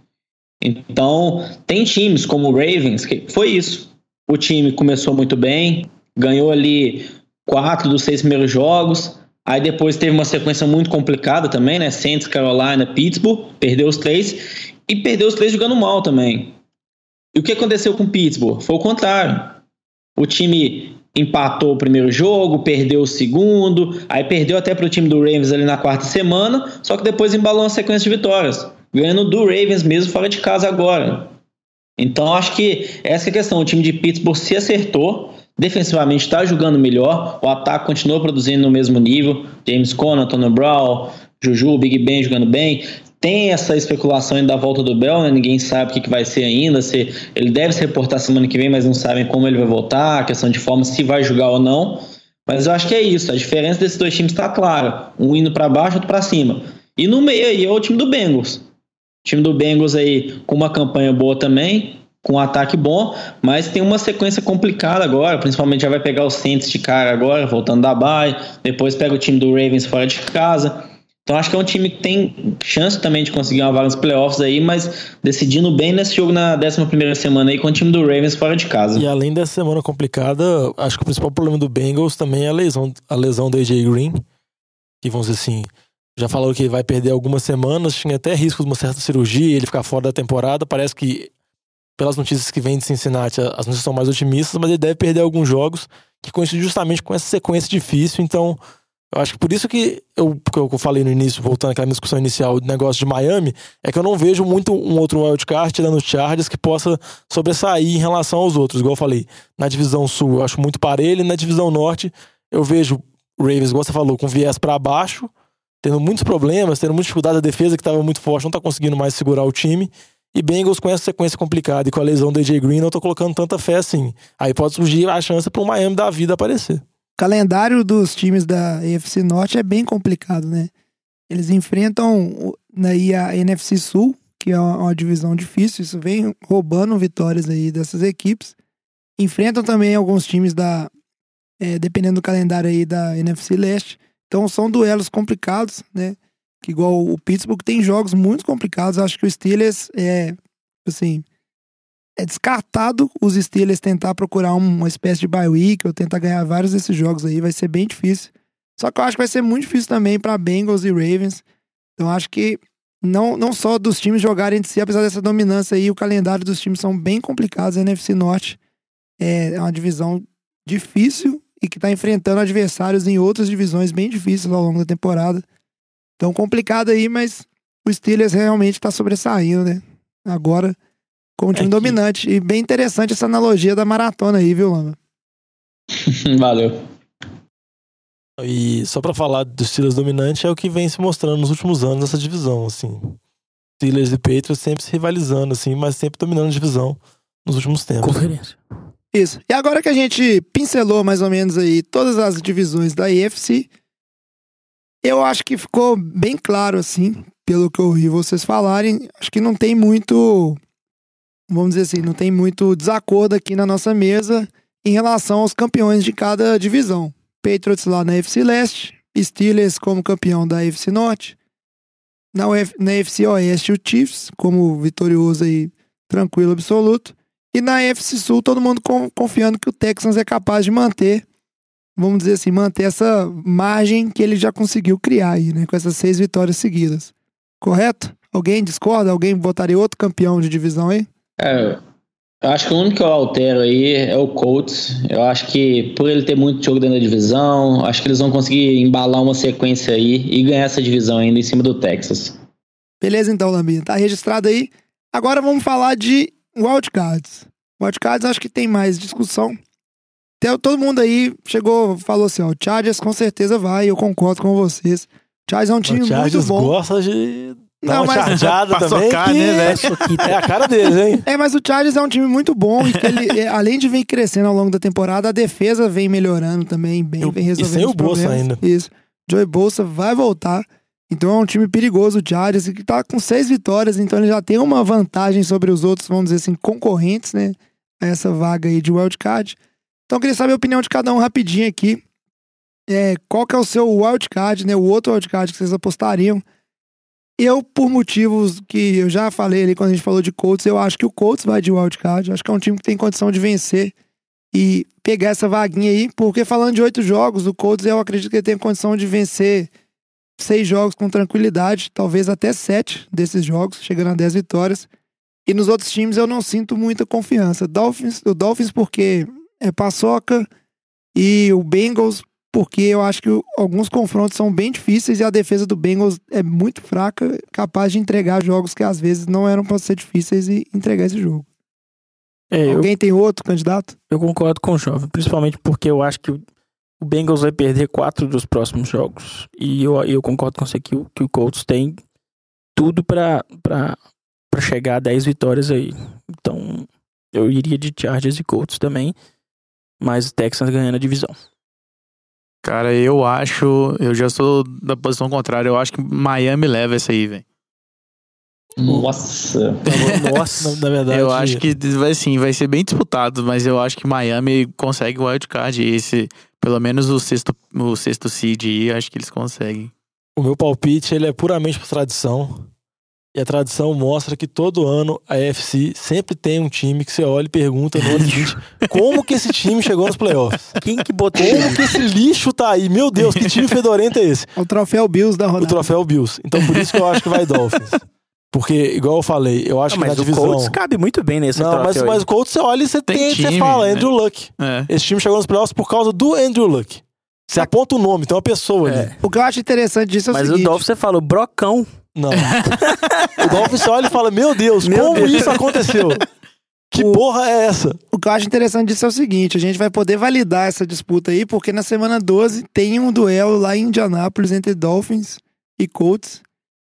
S7: Então, tem times como o Ravens, que foi isso. O time começou muito bem, ganhou ali quatro dos seis primeiros jogos, Aí depois teve uma sequência muito complicada também, né? Saints, Carolina, Pittsburgh, perdeu os três e perdeu os três jogando mal também. E o que aconteceu com Pittsburgh? Foi o contrário. O time empatou o primeiro jogo, perdeu o segundo, aí perdeu até para o time do Ravens ali na quarta semana, só que depois embalou uma sequência de vitórias, ganhando do Ravens mesmo fora de casa agora. Então acho que essa é a questão. O time de Pittsburgh se acertou, defensivamente está jogando melhor, o ataque continua produzindo no mesmo nível. James Conner, Antonio Brown, Juju, Big Ben jogando bem. Tem essa especulação ainda da volta do Bell, né? ninguém sabe o que, que vai ser ainda. Se ele deve se reportar semana que vem, mas não sabem como ele vai voltar, a questão de forma, se vai jogar ou não. Mas eu acho que é isso. A diferença desses dois times está clara. Um indo para baixo, outro para cima. E no meio aí é o time do Bengals. O time do Bengals aí com uma campanha boa também, com um ataque bom, mas tem uma sequência complicada agora, principalmente já vai pegar os Saints de cara agora, voltando da bye, depois pega o time do Ravens fora de casa. Então acho que é um time que tem chance também de conseguir uma vaga nos playoffs aí, mas decidindo bem nesse jogo na 11 semana aí com o time do Ravens fora de casa.
S3: E além dessa semana complicada, acho que o principal problema do Bengals também é a lesão, a lesão do AJ Green, que vamos dizer assim, já falou que vai perder algumas semanas, tinha até risco de uma certa cirurgia, ele ficar fora da temporada. Parece que, pelas notícias que vêm de Cincinnati, as notícias são mais otimistas, mas ele deve perder alguns jogos, que coincide justamente com essa sequência difícil. Então, eu acho que por isso que eu, que eu falei no início, voltando àquela discussão inicial do negócio de Miami, é que eu não vejo muito um outro wildcard tirando os Chargers que possa sobressair em relação aos outros. Igual eu falei, na divisão sul eu acho muito parelho, e na divisão norte eu vejo Ravens, igual você falou, com viés para baixo, tendo muitos problemas, tendo muita dificuldade, a defesa que estava muito forte não está conseguindo mais segurar o time. E Bengals com essa sequência complicada e com a lesão do AJ Green, não tô colocando tanta fé assim. Aí pode surgir a chance para o Miami da vida aparecer
S2: calendário dos times da EFC Norte é bem complicado, né? Eles enfrentam aí a NFC Sul, que é uma, divisão difícil, isso vem roubando vitórias aí dessas equipes. Enfrentam também alguns times da, é, dependendo do calendário aí da NFC Leste. Então são duelos complicados, né? Que igual o Pittsburgh tem jogos muito complicados. Acho que o Steelers é, assim, é descartado os Steelers tentar procurar uma espécie de bye week ou tentar ganhar vários desses jogos aí, vai ser bem difícil. Só que eu acho que vai ser muito difícil também para Bengals e Ravens. Então acho que não, não só dos times jogarem de si, apesar dessa dominância aí, o calendário dos times são bem complicados. A NFC Norte é uma divisão difícil e que está enfrentando adversários em outras divisões bem difíceis ao longo da temporada. Então complicado aí, mas o Steelers realmente está sobressaindo, né? Agora como um time é dominante. E bem interessante essa analogia da maratona aí, viu, Lama?
S7: Valeu.
S3: E só para falar do Steelers dominante é o que vem se mostrando nos últimos anos nessa divisão, assim. Steelers e Patriots sempre se rivalizando, assim, mas sempre dominando a divisão nos últimos tempos.
S1: Conferência.
S2: Isso. E agora que a gente pincelou mais ou menos aí todas as divisões da EFC, eu acho que ficou bem claro, assim, pelo que eu ouvi vocês falarem. Acho que não tem muito vamos dizer assim, não tem muito desacordo aqui na nossa mesa em relação aos campeões de cada divisão. Patriots lá na FC Leste, Steelers como campeão da FC Norte, na, Uf, na FC Oeste o Chiefs como vitorioso e tranquilo absoluto, e na FC Sul todo mundo confiando que o Texans é capaz de manter, vamos dizer assim, manter essa margem que ele já conseguiu criar aí, né, com essas seis vitórias seguidas. Correto? Alguém discorda? Alguém votaria outro campeão de divisão aí?
S7: É, eu acho que o único que eu altero aí é o Colts. Eu acho que por ele ter muito jogo dentro da divisão, acho que eles vão conseguir embalar uma sequência aí e ganhar essa divisão ainda em cima do Texas.
S2: Beleza então, Lambinha. Tá registrado aí. Agora vamos falar de wildcards. Wildcards acho que tem mais discussão. Todo mundo aí chegou, falou assim, ó, o Chargers com certeza vai, eu concordo com vocês. O Chargers é um time o muito bom.
S3: gosta de não, uma mas... chargeada também. Que... né, velho? É a cara deles, hein?
S2: É, mas o Chargers é um time muito bom e que ele, é, além de vir crescendo ao longo da temporada, a defesa vem melhorando também, bem, Eu, vem resolvendo e sem
S3: o Bolsa ainda.
S2: Isso. Joey Bolsa vai voltar. Então é um time perigoso, o Chargers, que tá com seis vitórias, então ele já tem uma vantagem sobre os outros, vamos dizer assim, concorrentes, né? Essa vaga aí de wildcard. Então eu queria saber a opinião de cada um rapidinho aqui. É, qual que é o seu wildcard, né? O outro wildcard que vocês apostariam eu, por motivos que eu já falei ali quando a gente falou de Colts, eu acho que o Colts vai de wildcard. Acho que é um time que tem condição de vencer e pegar essa vaguinha aí, porque falando de oito jogos, o Colts eu acredito que ele tem condição de vencer seis jogos com tranquilidade, talvez até sete desses jogos, chegando a dez vitórias. E nos outros times eu não sinto muita confiança. Dolphins, o Dolphins porque é paçoca e o Bengals porque eu acho que alguns confrontos são bem difíceis e a defesa do Bengals é muito fraca, capaz de entregar jogos que às vezes não eram para ser difíceis e entregar esse jogo. É, Alguém eu, tem outro candidato?
S1: Eu concordo com o Jovem, principalmente porque eu acho que o Bengals vai perder quatro dos próximos jogos. E eu, eu concordo com você que o, que o Colts tem tudo para chegar a 10 vitórias aí. Então, eu iria de Chargers e Colts também, mas o Texans ganhando a divisão.
S6: Cara, eu acho. Eu já sou da posição contrária. Eu acho que Miami leva essa aí, velho.
S7: Nossa.
S1: Nossa.
S3: Na, verdade.
S6: Eu acho que vai sim, vai ser bem disputado, mas eu acho que Miami consegue o wildcard. Esse, pelo menos o sexto, o sexto seed aí, acho que eles conseguem.
S3: O meu palpite ele é puramente por tradição. E a tradição mostra que todo ano a AFC sempre tem um time que você olha e pergunta no ano seguinte como que esse time chegou nos playoffs?
S1: Quem que botou
S3: Como que esse lixo tá aí? Meu Deus, que time fedorento é esse?
S2: O troféu Bills da
S3: O
S2: rodada.
S3: troféu Bills. Então por isso que eu acho que vai Dolphins. Porque, igual eu falei, eu acho
S1: Ah,
S3: que na
S1: mas o
S3: divisão.
S1: Colts cabe muito bem nesse
S3: Não, mas,
S1: troféu
S3: mas o Colts você olha e você
S6: Tem
S3: tem, você
S6: time,
S3: fala,
S6: né?
S3: Andrew Luck.
S6: É.
S3: Esse time chegou nos playoffs por causa do Andrew Luck. Você aponta o nome, tem uma pessoa ali.
S1: É.
S2: O que eu acho interessante disso é o
S1: Mas o
S2: seguinte.
S1: Dolphins você falou, brocão.
S3: Não. o Dolphins olha e fala: Meu Deus,
S1: Meu
S3: como
S1: Deus.
S3: isso aconteceu? Que
S2: O-
S3: porra é essa?
S2: O que eu acho interessante disso é o seguinte: a gente vai poder validar essa disputa aí, porque na semana 12 tem um duelo lá em Indianápolis entre Dolphins e Colts.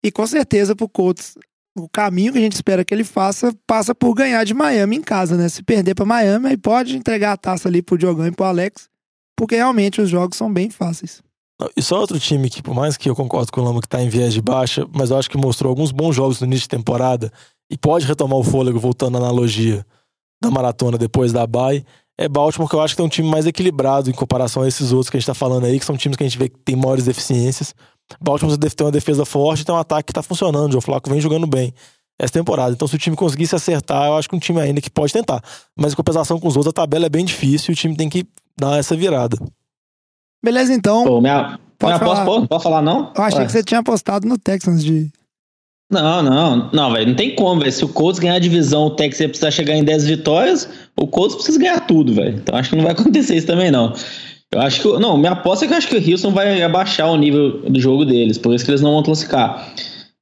S2: E com certeza pro Colts, o caminho que a gente espera que ele faça passa por ganhar de Miami em casa, né? Se perder pra Miami, aí pode entregar a taça ali pro Diogão e pro Alex, porque realmente os jogos são bem fáceis.
S3: E só outro time que, por mais que eu concordo com o Lama que tá em viés de baixa, mas eu acho que mostrou alguns bons jogos no início de temporada e pode retomar o fôlego, voltando à analogia da maratona depois da bye, é Baltimore, que eu acho que tem um time mais equilibrado em comparação a esses outros que a gente tá falando aí, que são times que a gente vê que tem maiores deficiências. Baltimore tem uma defesa forte, tem um ataque que tá funcionando, o Joe Flacco vem jogando bem essa temporada. Então, se o time conseguisse acertar, eu acho que um time ainda que pode tentar. Mas em compensação com os outros, a tabela é bem difícil e o time tem que dar essa virada.
S2: Beleza, então.
S7: Pô, minha,
S2: Pode
S7: minha aposta,
S2: falar.
S7: pode, pode falar não?
S2: Eu achei
S7: Ué.
S2: que você tinha apostado no Texans de.
S7: Não, não, não, velho. Não tem como, velho. Se o Colts ganhar a divisão, o Texas ia precisar chegar em 10 vitórias, o Colts precisa ganhar tudo, velho. Então acho que não vai acontecer isso também, não. Eu acho que. Não, minha aposta é que eu acho que o Houston vai abaixar o nível do jogo deles, por isso que eles não vão classificar.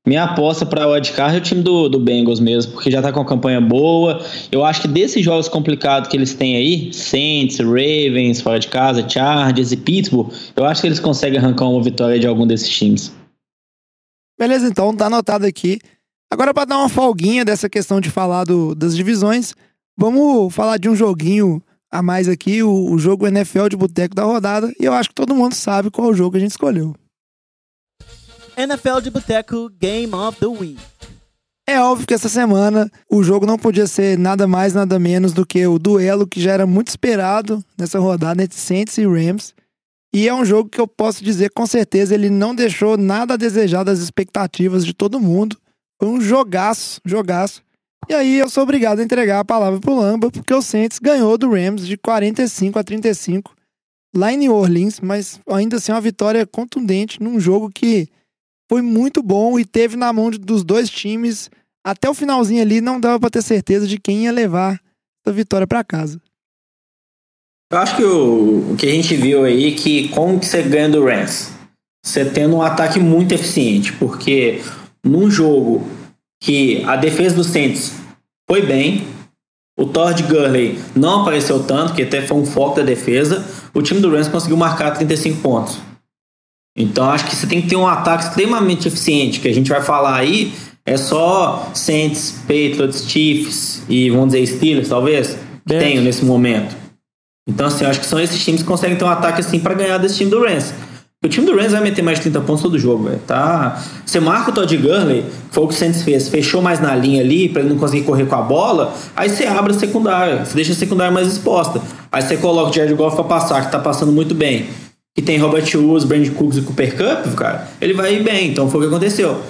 S7: Minha aposta para o wildcard é o time do, do Bengals mesmo, porque já tá com uma campanha boa. Eu acho que desses jogos complicados que eles têm aí, Saints, Ravens, fora de casa, Chargers e Pittsburgh, eu acho que eles conseguem arrancar uma vitória de algum desses times.
S2: Beleza, então, tá anotado aqui. Agora, pra dar uma folguinha dessa questão de falar do- das divisões, vamos falar de um joguinho a mais aqui, o, o jogo NFL de boteco da rodada. E eu acho que todo mundo sabe qual jogo a gente escolheu.
S8: NFL de Boteco Game of the Week.
S2: É óbvio que essa semana o jogo não podia ser nada mais, nada menos do que o duelo que já era muito esperado nessa rodada entre Saints e Rams. E é um jogo que eu posso dizer com certeza ele não deixou nada a desejar das expectativas de todo mundo. Foi um jogaço, jogaço. E aí eu sou obrigado a entregar a palavra pro Lamba, porque o Saints ganhou do Rams de 45 a 35 lá em New Orleans, mas ainda assim uma vitória contundente num jogo que foi muito bom e teve na mão dos dois times até o finalzinho ali não dava pra ter certeza de quem ia levar essa vitória pra casa.
S7: Eu acho que o, o que a gente viu aí que como que você ganha do Rams? Você tendo um ataque muito eficiente, porque num jogo que a defesa do Saints foi bem, o Todd Gurley não apareceu tanto, que até foi um foco da defesa, o time do Rams conseguiu marcar 35 pontos. Então acho que você tem que ter um ataque extremamente eficiente, que a gente vai falar aí, é só Saints, Patriots, Chiefs e vamos dizer Steelers, talvez, que tenham nesse momento. Então, assim, eu acho que são esses times que conseguem ter um ataque assim pra ganhar desse time do Rams. O time do Rams vai meter mais de 30 pontos todo jogo, velho. Tá? Você marca o Todd Gurley, foi o que o Saints fez, fechou mais na linha ali pra ele não conseguir correr com a bola, aí você abre a secundária, você deixa a secundária mais exposta. Aí você coloca o Jared Goff pra passar, que tá passando muito bem. Que tem Robert Woods, Brandon Cooks e Cooper Cup, cara, ele vai ir bem. Então foi o que aconteceu.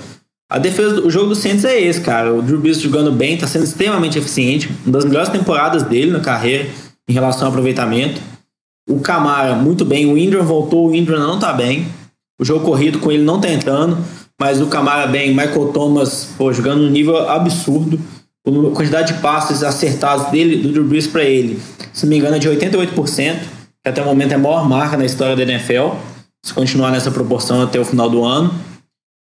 S7: A defesa, o jogo do Saints é esse, cara. O Drew Brees jogando bem, tá sendo extremamente eficiente. Uma das melhores temporadas dele na carreira em relação ao aproveitamento. O Camara, muito bem. O Ingram voltou, o Ingram não tá bem. O jogo corrido com ele não tá entrando. Mas o Camara bem. Michael Thomas, pô, jogando um nível absurdo. A quantidade de passes acertados dele, do Drew Brees pra ele, se não me engano, é de 88%, que até o momento é a maior marca na história da NFL. Se continuar nessa proporção até o final do ano.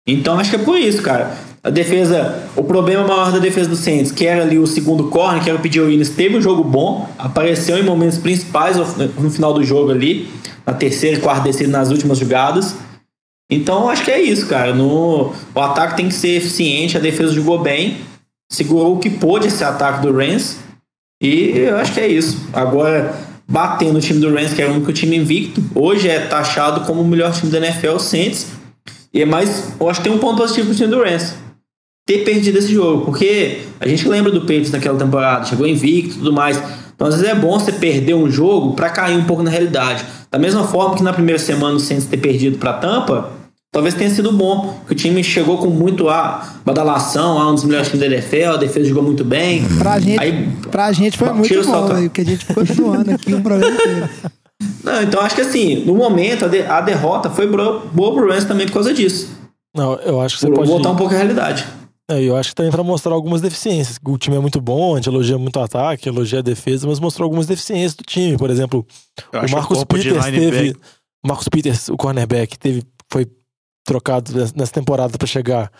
S7: Então acho que é por isso, cara. A defesa, o problema maior da defesa do Saints, que era ali o segundo corner, que era o P.J. Williams, teve um jogo bom, apareceu em momentos principais no final do jogo ali, na terceira e quarta descida nas últimas jogadas. Então acho que é isso, cara. No, o ataque tem que ser eficiente, a defesa jogou bem, segurou o que pôde esse ataque do Rams, e eu acho que é isso. Agora, batendo o time do Rams, que é o único time invicto, hoje é taxado como o melhor time da NFL, o Saints. E é mais, eu acho que tem um ponto positivo pro time do Rams. ter perdido esse jogo, porque a gente lembra do Patriots naquela temporada, chegou invicto e tudo mais. Então, às vezes é bom você perder um jogo para cair um pouco na realidade. Da mesma forma que na primeira semana o Saints ter perdido para Tampa, talvez tenha sido bom, que o time chegou com muito a badalação, a um dos melhores times da NFL, a defesa jogou muito bem.
S2: Pra gente,
S7: Aí,
S2: pra gente foi muito
S7: tira o
S2: bom,
S7: salto.
S2: velho, porque a gente ficou zoando aqui o programa inteiro.
S7: Não, então acho que assim, no momento a, de- a derrota foi bro- boa pro Rams também por causa disso.
S3: Não, eu acho que você
S7: Por
S3: pode.
S7: voltar um pouco à realidade.
S3: É, eu acho que também pra mostrar algumas deficiências. O time é muito bom, a gente elogia muito o ataque, elogia a defesa, mas mostrou algumas deficiências do time. Por exemplo,
S6: Eu
S3: o Marcos Peters teve. O Marcos Peters, o cornerback, teve, foi trocado nessa temporada pra chegar.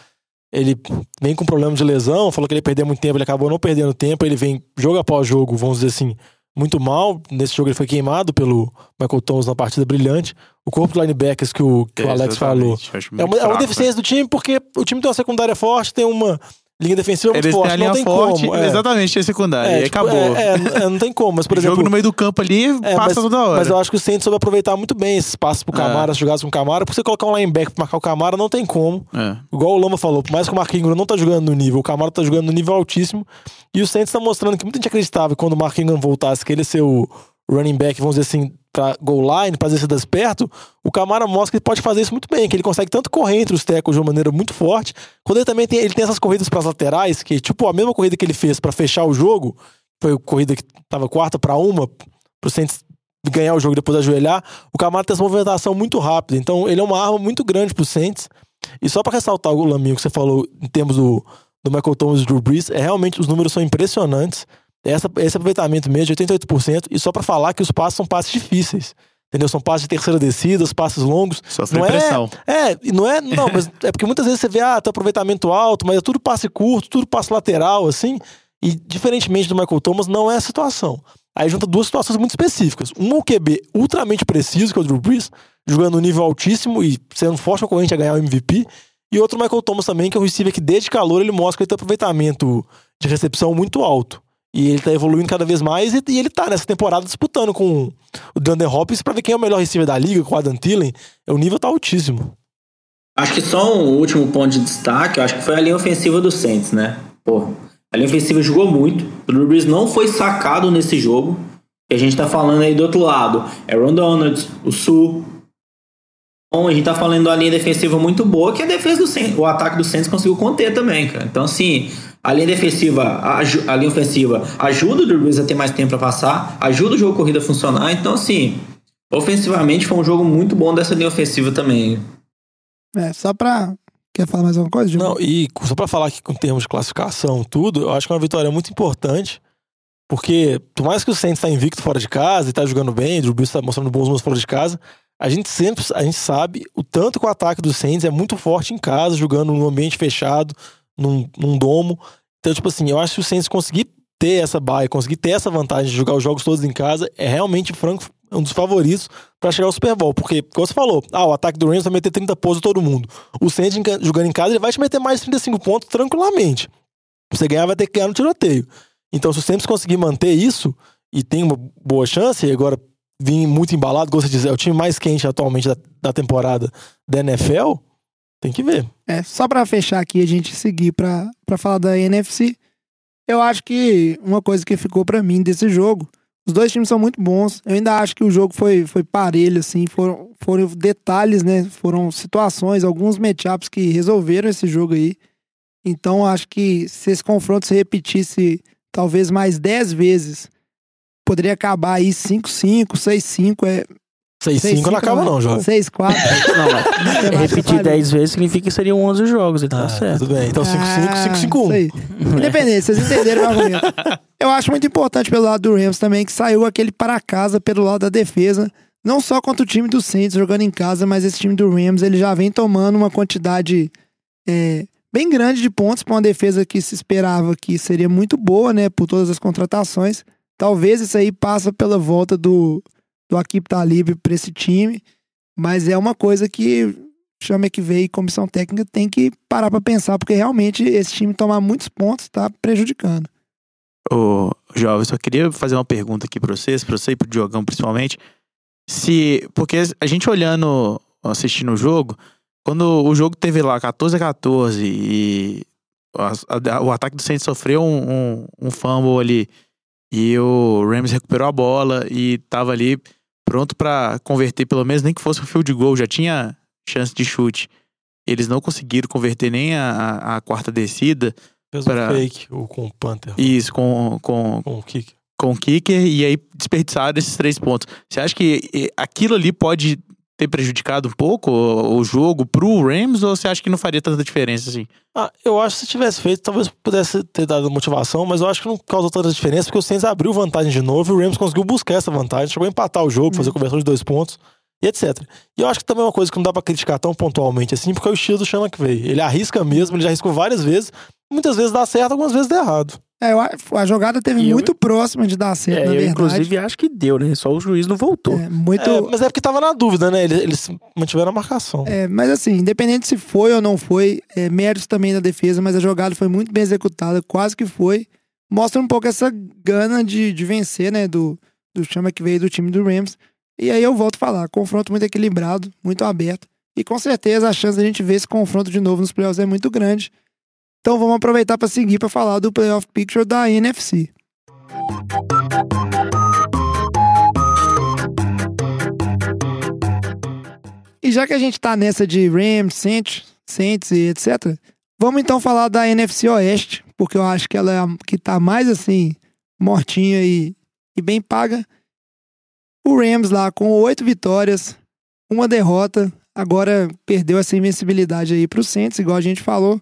S3: Ele vem com problema de lesão, falou que ele ia perder muito tempo, ele acabou não perdendo tempo, ele vem jogo após jogo, vamos dizer assim, muito mal. Nesse jogo ele foi queimado pelo Michael Thomas na partida brilhante. O corpo de linebackers que o, que o Alex falou. É uma, é uma
S6: fraco,
S3: deficiência do time porque o time tem uma secundária forte, tem uma linha defensiva muito
S6: Eles
S3: forte.
S6: a linha
S3: não tem
S6: forte,
S3: como. é.
S6: exatamente, é secundária.
S3: É,
S6: e aí
S3: tipo,
S6: acabou.
S3: É, é, é, não tem como. Mas, por exemplo.
S6: jogo no meio do campo ali
S3: é,
S6: passa
S3: mas,
S6: toda hora.
S3: Mas eu acho que o Saints soube aproveitar muito bem esses passos pro
S6: É.
S3: Camara, as jogadas com o Camara. Porque você colocar um linebacker pra marcar o Camara, não tem como.
S6: É.
S3: Igual o Lama falou, por mais que o Mark Ingram não tá jogando no nível, o Camara tá jogando no nível altíssimo. E o Saints tá mostrando que muita gente acreditava que quando o Mark Ingram voltasse, que ele ia ser o running back, vamos dizer assim, pra goal line, pra descidas perto, o Camara mostra que ele pode fazer isso muito bem, que ele consegue tanto correr entre os tackles de uma maneira muito forte, quando ele também tem, ele tem essas corridas pras laterais, que tipo a mesma corrida que ele fez pra fechar o jogo, foi a corrida que tava quarta pra uma, pro Saints ganhar o jogo depois ajoelhar, o Camara tem essa movimentação muito rápida, então ele é uma arma muito grande pro Saints, e só pra ressaltar o Laminho que você falou em termos do, do Michael Thomas e do Drew Brees, é realmente os números são impressionantes. Essa, esse aproveitamento mesmo de 88%, e só pra falar que os passos são passes difíceis. Entendeu? São passes de terceira descida, os passes longos.
S6: Sofre
S3: Não é-
S6: pressão.
S3: É, e não é. Não, mas é porque muitas vezes você vê, ah, tem aproveitamento alto, mas é tudo passe curto, tudo passe lateral, assim. E diferentemente do Michael Thomas, não é a situação. Aí junta duas situações muito específicas. Um é o QB ultramente preciso, que é o Drew Brees, jogando no nível altíssimo e sendo um forte concorrente a ganhar o MVP. E outro Michael Thomas também, que é o receiver que desde calor ele mostra que ele tem aproveitamento de recepção muito alto. E ele tá evoluindo cada vez mais e, e ele tá nessa temporada disputando com o DeAndre Hopkins pra ver quem é o melhor receiver da liga, com o Adam Thielen. O nível tá altíssimo.
S7: Acho que só um último ponto de destaque, acho que foi a linha ofensiva do Saints, né? Pô, a linha ofensiva jogou muito. O Drew Brees não foi sacado nesse jogo. E a gente tá falando aí do outro lado. Aaron Donald, o Sul. Então a gente tá falando da linha defensiva muito boa, que a defesa do Saints, o ataque do Saints conseguiu conter também, cara. Então, assim, a linha defensiva, a, a linha ofensiva ajuda o Drew Brees a ter mais tempo pra passar, ajuda o jogo corrida a funcionar. Então, assim, ofensivamente foi um jogo muito bom dessa linha ofensiva também.
S2: É, só pra. Quer falar mais alguma coisa, Gil?
S3: Não, e só pra falar aqui com termos de classificação, tudo, eu acho que é uma vitória muito importante, porque por mais que o Saints tá invicto fora de casa e tá jogando bem, o Drew Brees tá mostrando bons números fora de casa, a gente sempre, a gente sabe o tanto que o ataque do Saints é muito forte em casa, jogando num ambiente fechado, num, num domo. Então, tipo assim, eu acho que o Saints conseguir ter essa baia, conseguir ter essa vantagem de jogar os jogos todos em casa, é realmente franco um dos favoritos pra chegar ao Super Bowl. Porque, como você falou, ah, o ataque do Rams vai meter 30 pontos todo mundo. O Saints jogando em casa, ele vai te meter mais de 35 pontos tranquilamente. Você ganhar, vai ter que ganhar no tiroteio. Então, se o Saints conseguir manter isso, e tem uma boa chance, e agora vir muito embalado, como você diz, é o time mais quente atualmente da, da temporada da NFL, tem que ver.
S2: É, só pra fechar aqui, a gente seguir pra falar da NFC. Eu acho que uma coisa que ficou pra mim desse jogo, os dois times são muito bons. Eu ainda acho que o jogo foi, foi parelho, assim, foram, foram detalhes, né? Foram situações, alguns matchups que resolveram esse jogo aí. Então, acho que se esse confronto se repetisse talvez mais 10 vezes, poderia acabar aí 5-5, 6-5. É,
S3: 6-5 não acaba não, Jorge.
S2: 6-4.
S1: Não, mas repetir 10 vezes significa que seriam 11 jogos, ele tá
S3: Ah,
S1: certo.
S3: tudo bem. Então 5-5,
S2: Ah,
S3: 5-5-1.
S2: isso aí. Independente, vocês entenderam o argumento. Eu acho muito importante pelo lado do Rams também que saiu aquele para casa pelo lado da defesa. Não só contra o time do Saints jogando em casa, mas esse time do Rams ele já vem tomando uma quantidade é, bem grande de pontos para uma defesa que se esperava que seria muito boa, né, por todas as contratações. Talvez isso aí passa pela volta do, do Akip Talib para esse time, mas é uma coisa que chama que veio e comissão técnica tem que parar pra pensar, porque realmente esse time tomar muitos pontos tá prejudicando.
S6: Ô, Jovem, só queria fazer uma pergunta aqui pra vocês, pra você e pro Diogão principalmente. Se. Porque a gente olhando, assistindo o jogo, quando o jogo teve lá 14 a 14 e a- a- o ataque do Saints sofreu um, um, um fumble ali e o Rams recuperou a bola e tava ali pronto pra converter pelo menos nem que fosse um field goal, já tinha chance de chute. Eles não conseguiram converter nem a, a- quarta descida.
S3: Fez
S6: Pra-
S3: um fake o, com o Panther.
S6: Isso, com, com,
S3: Com o kick.
S6: com o kicker e aí desperdiçaram esses três pontos. Você acha que aquilo ali pode ter prejudicado um pouco o, o jogo pro Rams ou você acha que não faria tanta diferença assim?
S3: Ah, eu acho que se tivesse feito, talvez pudesse ter dado motivação, mas eu acho que não causou tanta diferença, porque o Saints abriu vantagem de novo e o Rams conseguiu buscar essa vantagem, chegou a empatar o jogo, fazer conversão de dois pontos e etc. E eu acho que também é uma coisa que não dá pra criticar tão pontualmente assim, porque é o estilo do Sean McVay. Ele arrisca mesmo, ele já arriscou várias vezes, muitas vezes dá certo, algumas vezes dá errado.
S2: É, a- a jogada teve
S1: E eu-
S2: muito próxima de dar certo,
S1: É,
S2: na
S1: eu
S2: verdade.
S1: inclusive acho que deu, né? Só o juiz não voltou.
S2: É, muito.
S3: É, mas é porque tava na dúvida, né? Eles, eles mantiveram a marcação.
S2: É, mas assim, independente se foi ou não foi, é, méritos também da defesa, mas a jogada foi muito bem executada, quase que foi. Mostra um pouco essa gana de, de vencer, né, do, do chama que veio do time do Rams. E aí eu volto a falar, confronto muito equilibrado, muito aberto. E com certeza a chance da gente ver esse confronto de novo nos playoffs é muito grande. Então vamos aproveitar para seguir para falar do playoff picture da NFC. E já que a gente tá nessa de Rams, Saints, Saints e etc, vamos então falar da NFC Oeste, porque eu acho que ela é a que tá mais assim, mortinha e, e bem paga. O Rams lá com oito vitórias, uma derrota, agora perdeu essa invencibilidade aí pro Saints, igual a gente falou.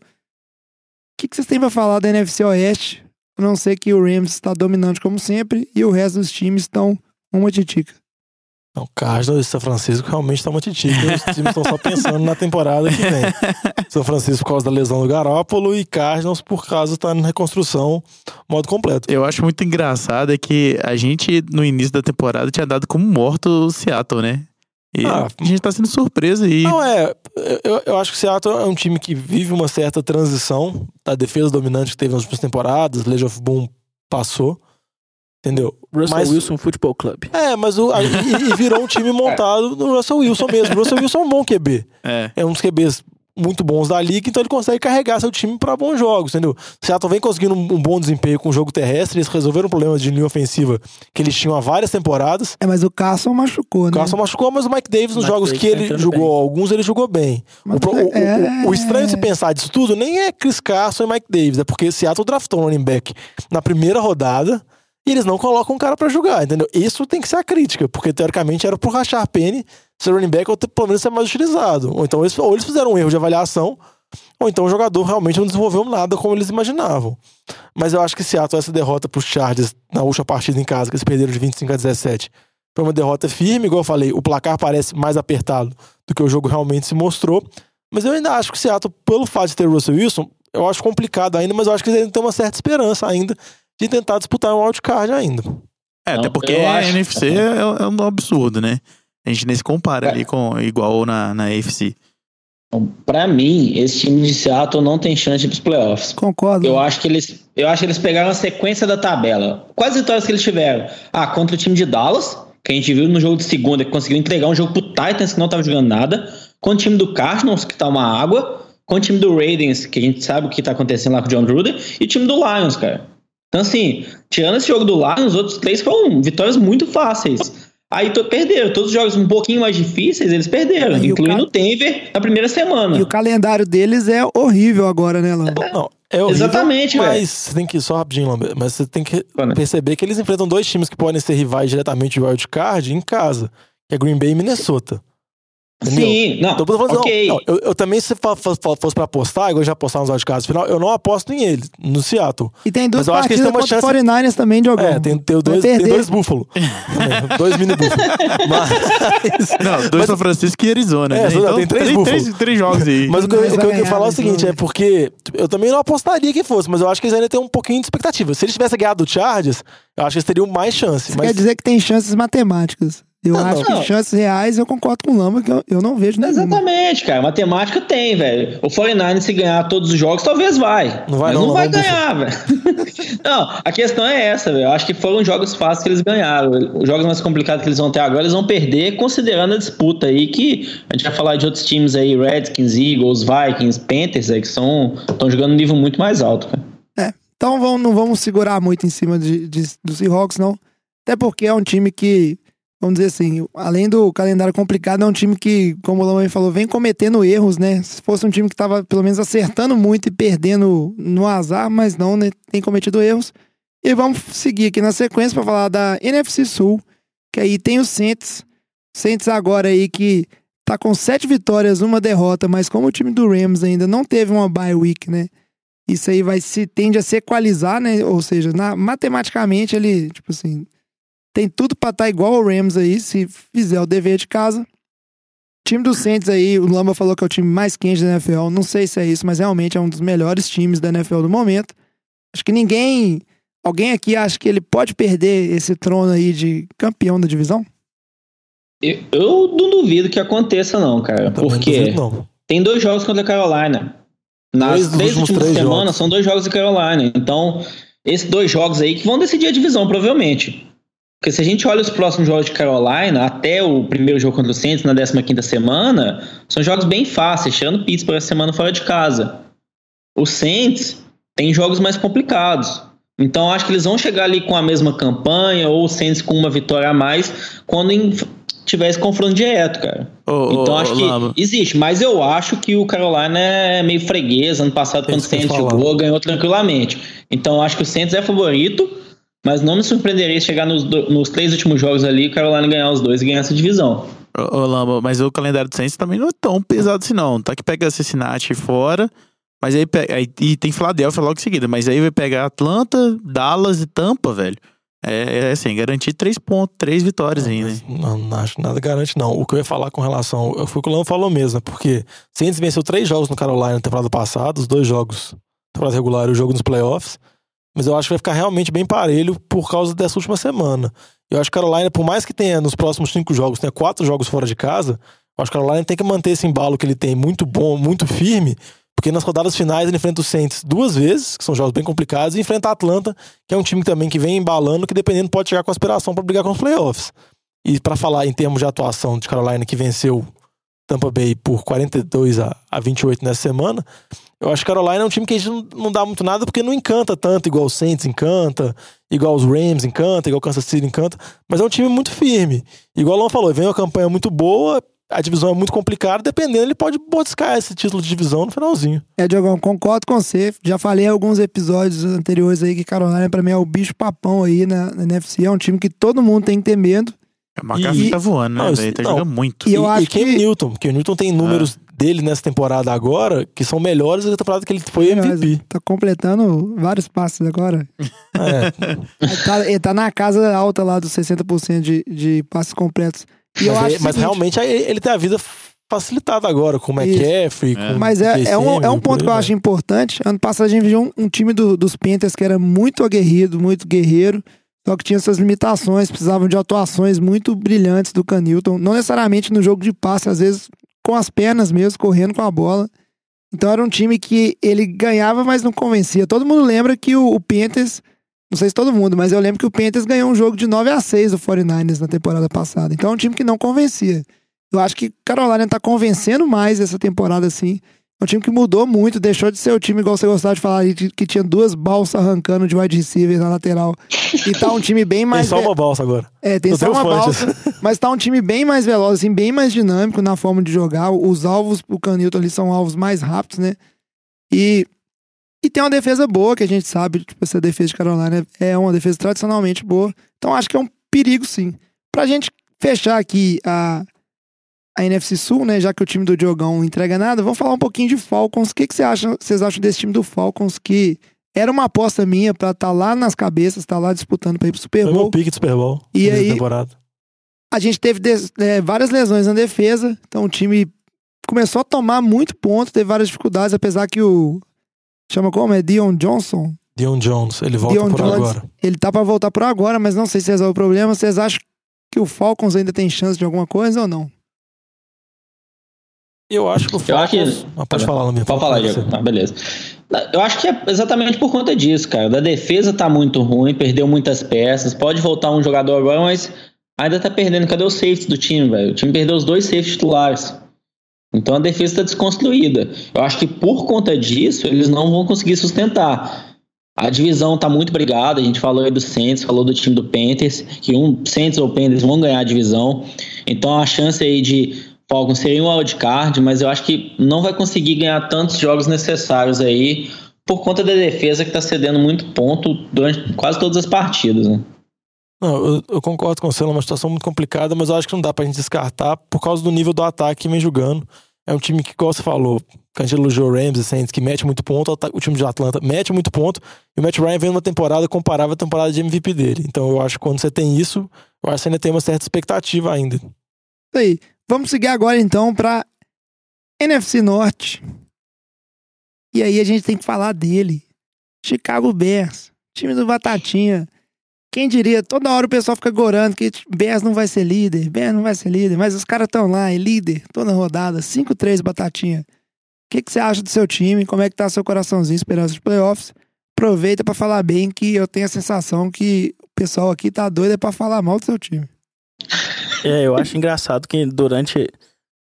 S2: O que, que vocês têm pra falar da NFC Oeste? A não ser que o Rams está dominante como sempre e o resto dos times estão uma titica.
S3: Não, Cardinals e São Francisco realmente estão uma titica. Os times estão só pensando na temporada que vem. São Francisco por causa da lesão do Garópolo e Cardinals por causa tá na reconstrução modo completo.
S6: Eu acho muito engraçado é que a gente, no início da temporada, tinha dado como morto o Seattle, né? E
S3: Ah.
S6: a gente tá sendo surpresa aí.
S3: Não, é. Eu, eu acho que o Seattle é um time que vive uma certa transição da defesa dominante que teve nas últimas temporadas. Legion of Boom passou. Entendeu?
S1: Russell
S3: Mas-
S1: Wilson Football Club.
S3: É, mas o, aí- e, e virou um time montado no Russell Wilson mesmo. O Russell Wilson é um bom QB.
S6: É.
S3: É um dos QBs muito bons da liga, então ele consegue carregar seu time pra bons jogos, entendeu? O Seattle vem conseguindo um, bom desempenho com o jogo terrestre, eles resolveram problemas de linha ofensiva que eles tinham há várias temporadas.
S2: É, mas o Carson machucou,
S3: O
S2: né?
S3: Carson machucou, mas o Mike Davis, nos
S1: Mike
S3: jogos
S1: Davis
S3: que
S1: tá
S3: ele jogou,
S1: bem.
S3: alguns ele jogou bem. O, pro- o- o-
S2: é-
S3: o estranho de se pensar disso tudo nem é Chris Carson e Mike Davis, é porque Seattle draftou um running back na primeira rodada e eles não colocam um cara pra jogar, entendeu? Isso tem que ser a crítica, porque teoricamente era pro Rashard Penny ser running back ou pelo menos ser mais utilizado. Ou então eles, ou eles fizeram um erro de avaliação, ou então o jogador realmente não desenvolveu nada como eles imaginavam. Mas eu acho que Seattle, essa derrota pros Chargers na última partida em casa, que eles perderam de 25 a 17, foi uma derrota firme, igual eu falei, o placar parece mais apertado do que o jogo realmente se mostrou. Mas eu ainda acho que o Seattle, pelo fato de ter o Russell Wilson, eu acho complicado ainda, mas eu acho que eles ainda têm uma certa esperança ainda de tentar disputar um wildcard ainda.
S6: É,
S7: Não,
S6: até porque
S7: eu
S6: a
S7: acho-
S6: NFC é, é um absurdo, né? A gente nem se compara
S7: É.
S6: ali com igual na, na AFC.
S7: Então, Pra mim, esse time de Seattle não tem chance de ir pros playoffs.
S2: Concordo.
S7: Eu acho que eles, eu acho que eles pegaram a sequência da tabela. Quais vitórias que eles tiveram? Ah, contra o time de Dallas, que a gente viu no jogo de segunda, que conseguiu entregar um jogo pro Titans que não tava jogando nada. Contra o time do Cardinals, que tá uma água. Contra o time do Raiders, que a gente sabe o que tá acontecendo lá com o John Gruden. E o time do Lions, cara. Então, assim, tirando esse jogo do Lions, os outros três foram vitórias muito fáceis. Aí to- perderam. Todos os jogos um pouquinho mais difíceis, eles perderam.
S2: E o
S7: incluindo
S2: ca-
S7: o Denver na primeira semana.
S2: E o calendário deles é horrível agora, né, Lando?
S3: Não, é horrível,
S7: Exatamente,
S3: mas você tem que, só rapidinho, Lambert, mas você tem que
S7: Fala.
S3: perceber que eles enfrentam dois times que podem ser rivais diretamente de wildcard em casa, que é Green Bay e Minnesota. Entendeu?
S7: Sim, não.
S3: Então, eu falando,
S7: ok.
S3: não, não, eu, eu também, se fosse pra apostar, igual já apostar nos wildcards final, eu não aposto em ele, no Seattle.
S2: E tem duas
S3: Mas eu acho que eles
S2: partidas
S3: têm uma
S2: contra o 49ers também, Diogão.
S3: É, tem, tem, dois, tem dois búfalos. Também, dois mini búfalos. Mas,
S6: Não, dois São Francisco e Arizona.
S3: É,
S6: né? Então,
S3: tem três
S6: três, três, três jogos aí.
S3: mas o que, eu-
S2: Mas
S3: o que eu queria falar é o seguinte,
S2: então.
S3: é porque eu também não apostaria que fosse, mas eu acho que eles ainda têm um pouquinho de expectativa. Se eles tivessem ganhado o Chargers, eu acho que eles teriam mais chance. Mas
S2: quer dizer que tem chances matemáticas Eu
S7: Não,
S2: acho
S7: não.
S2: que chances reais, eu concordo com o Lamba, que eu, eu não vejo nenhuma.
S7: Exatamente, cara. Matemática tem, velho. O 49 se ganhar todos os jogos, talvez vai.
S3: Não vai
S7: mas
S3: não,
S7: não,
S3: não
S7: vai ganhar, velho. não, a questão é essa, velho. Eu acho que foram jogos fáceis que eles ganharam. Os jogos mais complicados que eles vão ter agora, eles vão perder considerando a disputa aí que a gente vai falar de outros times aí, Redskins, Eagles, Vikings, Panthers, aí, que são estão jogando um nível muito mais alto, cara.
S2: Então vamos, não vamos segurar muito em cima de, de, do Seahawks, não. Até porque é um time que, vamos dizer assim, além do calendário complicado, é um time que, como o Lama falou, vem cometendo erros, né? Se fosse um time que tava pelo menos acertando muito e perdendo no azar, mas não, né? Tem cometido erros. E vamos seguir aqui na sequência para falar da NFC Sul, que aí tem o Saints. Saints agora aí que tá com sete vitórias, uma derrota, mas como o time do Rams ainda não teve uma bye week, né? Isso aí vai se tende a se equalizar, né? Ou seja, na- matematicamente ele, tipo assim, tem tudo pra estar igual ao Rams aí, se fizer o dever de casa. O time do Saints aí, o Lamba falou que é o time mais quente da NFL. Não sei se é isso, mas realmente é um dos melhores times da NFL do momento. Acho que ninguém, alguém aqui acha que ele pode perder esse trono aí de campeão da divisão?
S7: Eu, eu não duvido que aconteça, não, cara. Porque
S3: duvido, não.
S7: tem dois jogos contra a Carolina. Nas três
S3: últimos
S7: últimas semanas são dois jogos de Carolina. Então, esses dois jogos aí que vão decidir a divisão, provavelmente. Porque se a gente olha os próximos jogos de Carolina, até o primeiro jogo contra o Saints na 15ª semana, são jogos bem fáceis, tirando Pittsburgh essa semana fora de casa. O Saints tem jogos mais complicados. Então acho que eles vão chegar ali com a mesma campanha, ou o Saints com uma vitória a mais, quando em- tiver esse confronto direto, cara.
S6: Ô,
S7: Então
S6: ô,
S7: acho que
S6: Lamba.
S7: existe, mas eu acho que o Carolina é meio freguês. Ano passado, quando o Saints jogou, ganhou tranquilamente. Então acho que o Saints é favorito, mas não me surpreenderia se chegar nos, nos três últimos jogos ali, o Carolina ganhar os dois e ganhar essa divisão.
S6: Ô, ô, Lamba, mas o calendário do Saints também não é tão pesado assim, não. Tá que pega Cincinnati fora, mas aí, aí- e tem Philadelphia logo em seguida, mas aí vai pegar Atlanta, Dallas e Tampa, velho. É, é assim, garantir três pontos, três vitórias ainda. hein?
S3: Não, não acho que nada garante, não. O que eu ia falar com relação. Foi o que o Lama falou mesmo, né? porque Saints venceu três jogos no Carolina na temporada passada, os dois jogos, temporada regular e o jogo nos playoffs. Mas eu acho que vai ficar realmente bem parelho por causa dessa última semana. Eu acho que Carolina, por mais que tenha nos próximos cinco jogos, tenha quatro jogos fora de casa, eu acho que Carolina tem que manter esse embalo que ele tem muito bom, muito firme, porque nas rodadas finais ele enfrenta o Saints duas vezes, que são jogos bem complicados, e enfrenta a Atlanta, que é um time também que vem embalando, que dependendo pode chegar com aspiração para brigar com os playoffs. E para falar em termos de atuação de Carolina, que venceu Tampa Bay por 42 a, a 28 nessa semana, eu acho que Carolina é um time que a gente não, dá muito nada porque não encanta tanto, igual o Saints encanta, igual os Rams encanta, igual o Kansas City encanta, mas é um time muito firme. Igual o Lon falou, vem uma campanha muito boa, a divisão é muito complicada, dependendo, ele pode buscar esse título de divisão no finalzinho.
S2: É, Diogão, concordo com você. Já falei em alguns episódios anteriores aí que Carolina, pra mim, é o bicho papão aí na, na NFC. É um time que todo mundo tem que ter medo.
S6: O McAfee
S3: E-
S6: tá voando, né,
S3: Não,
S6: velho? Tá
S3: não.
S6: jogando muito.
S2: E eu
S3: e,
S2: acho
S3: e Cam
S2: que-
S3: Newton, que o Newton tem números dele nessa temporada agora que são melhores da temporada que ele foi MVP.
S2: Tá completando vários passes agora.
S3: É,
S2: Ele tá, ele tá na casa alta lá dos 60% de, de passes completos. E eu
S3: mas,
S2: acho
S3: é- mas
S2: seguinte,
S3: realmente aí ele tem a vida facilitada agora com o. McCaffrey, com
S2: Mas é, é, um, é um ponto
S3: aí
S2: que eu
S3: vai.
S2: acho importante. Ano passado a gente viu um, um time do- dos Panthers que era muito aguerrido, muito guerreiro, só que tinha suas limitações, precisavam de atuações muito brilhantes do Canilton. Não necessariamente no jogo de passe, às vezes com as pernas mesmo, correndo com a bola. Então era um time que ele ganhava, mas não convencia. Todo mundo lembra que o, o Panthers, não sei se todo mundo, mas eu lembro que o Panthers ganhou um jogo de 9 a 6 do 49ers na temporada passada. Então é um time que não convencia. Eu acho que Carolina tá convencendo mais essa temporada, assim. É um time que mudou muito, deixou de ser o time, igual você gostava de falar, que tinha duas balsas arrancando de wide receiver na lateral. E tá um time bem
S3: Tem
S2: mais.
S3: só uma balsa agora.
S2: É, tem
S3: Tô
S2: só uma balsa, mas tá um time bem mais veloz, assim, bem mais dinâmico na forma de jogar. Os alvos pro Canilton ali são alvos mais rápidos, né? E, e tem uma defesa boa, que a gente sabe, tipo, essa defesa de Carolina é uma defesa tradicionalmente boa. Então acho que é um perigo, sim. Pra gente fechar aqui a, a NFC Sul, né? Já que o time do Diogão não entrega nada, vamos falar um pouquinho de Falcons. O que, que vocês acham desse time do Falcons que era uma aposta minha pra estar lá nas cabeças, estar lá disputando pra ir pro Super
S3: Foi
S2: Bowl.
S3: meu pique do Super Bowl.
S2: E aí-
S3: temporada.
S2: A gente teve é, várias lesões na defesa, então o time começou a tomar muito ponto, teve várias dificuldades, apesar que o. Chama como? É Dion Johnson?
S3: Dion Jones, ele volta
S2: Dion
S3: por
S2: Jones.
S3: agora.
S2: Ele tá pra voltar por agora, mas não sei se resolve o problema. Vocês acham que o Falcons ainda tem chance de alguma coisa ou não?
S3: Eu acho que o
S7: Eu acho que-.
S3: Ah, pode falar, Lamir.
S7: Pode falar, Diego. Tá, beleza. Eu acho que é exatamente por conta disso, cara. Da defesa tá muito ruim, perdeu muitas peças. Pode voltar um jogador agora, mas ainda tá perdendo. Cadê o safety do time, velho? O time perdeu os dois safety titulares. Então a defesa tá desconstruída. Eu acho que por conta disso, eles não vão conseguir sustentar. A divisão tá muito brigada. A gente falou aí do Saints, falou do time do Panthers, que um Saints ou Panthers vão ganhar a divisão. Então a chance aí de Falcons seria um wildcard, mas eu acho que não vai conseguir ganhar tantos jogos necessários aí por conta da defesa que tá cedendo muito ponto durante quase todas as partidas, né?
S3: Não, eu, eu concordo com você, é uma situação muito complicada, mas eu acho que não dá pra gente descartar por causa do nível do ataque que vem jogando. É um time que, igual você falou, que a gente elogiou o Rams Saints, que mete muito ponto, o time de Atlanta mete muito ponto, e o Matt Ryan vem numa temporada comparável à temporada de MVP dele. Então eu acho que quando você tem isso, eu acho que você ainda tem uma certa expectativa ainda.
S2: Isso aí. Vamos seguir agora então pra NFC Norte. E aí a gente tem que falar dele. Chicago Bears, time do Batatinha. Quem diria, toda hora o pessoal fica gorando que Bears não vai ser líder, Bears não vai ser líder, mas os caras estão lá, é líder, toda rodada, 5-3 Batatinha. O que, você acha do seu time? Como é que tá seu coraçãozinho, esperança de playoffs? Aproveita pra falar bem que eu tenho a sensação que o pessoal aqui tá doido é pra falar mal do seu time.
S1: É, eu acho engraçado que durante,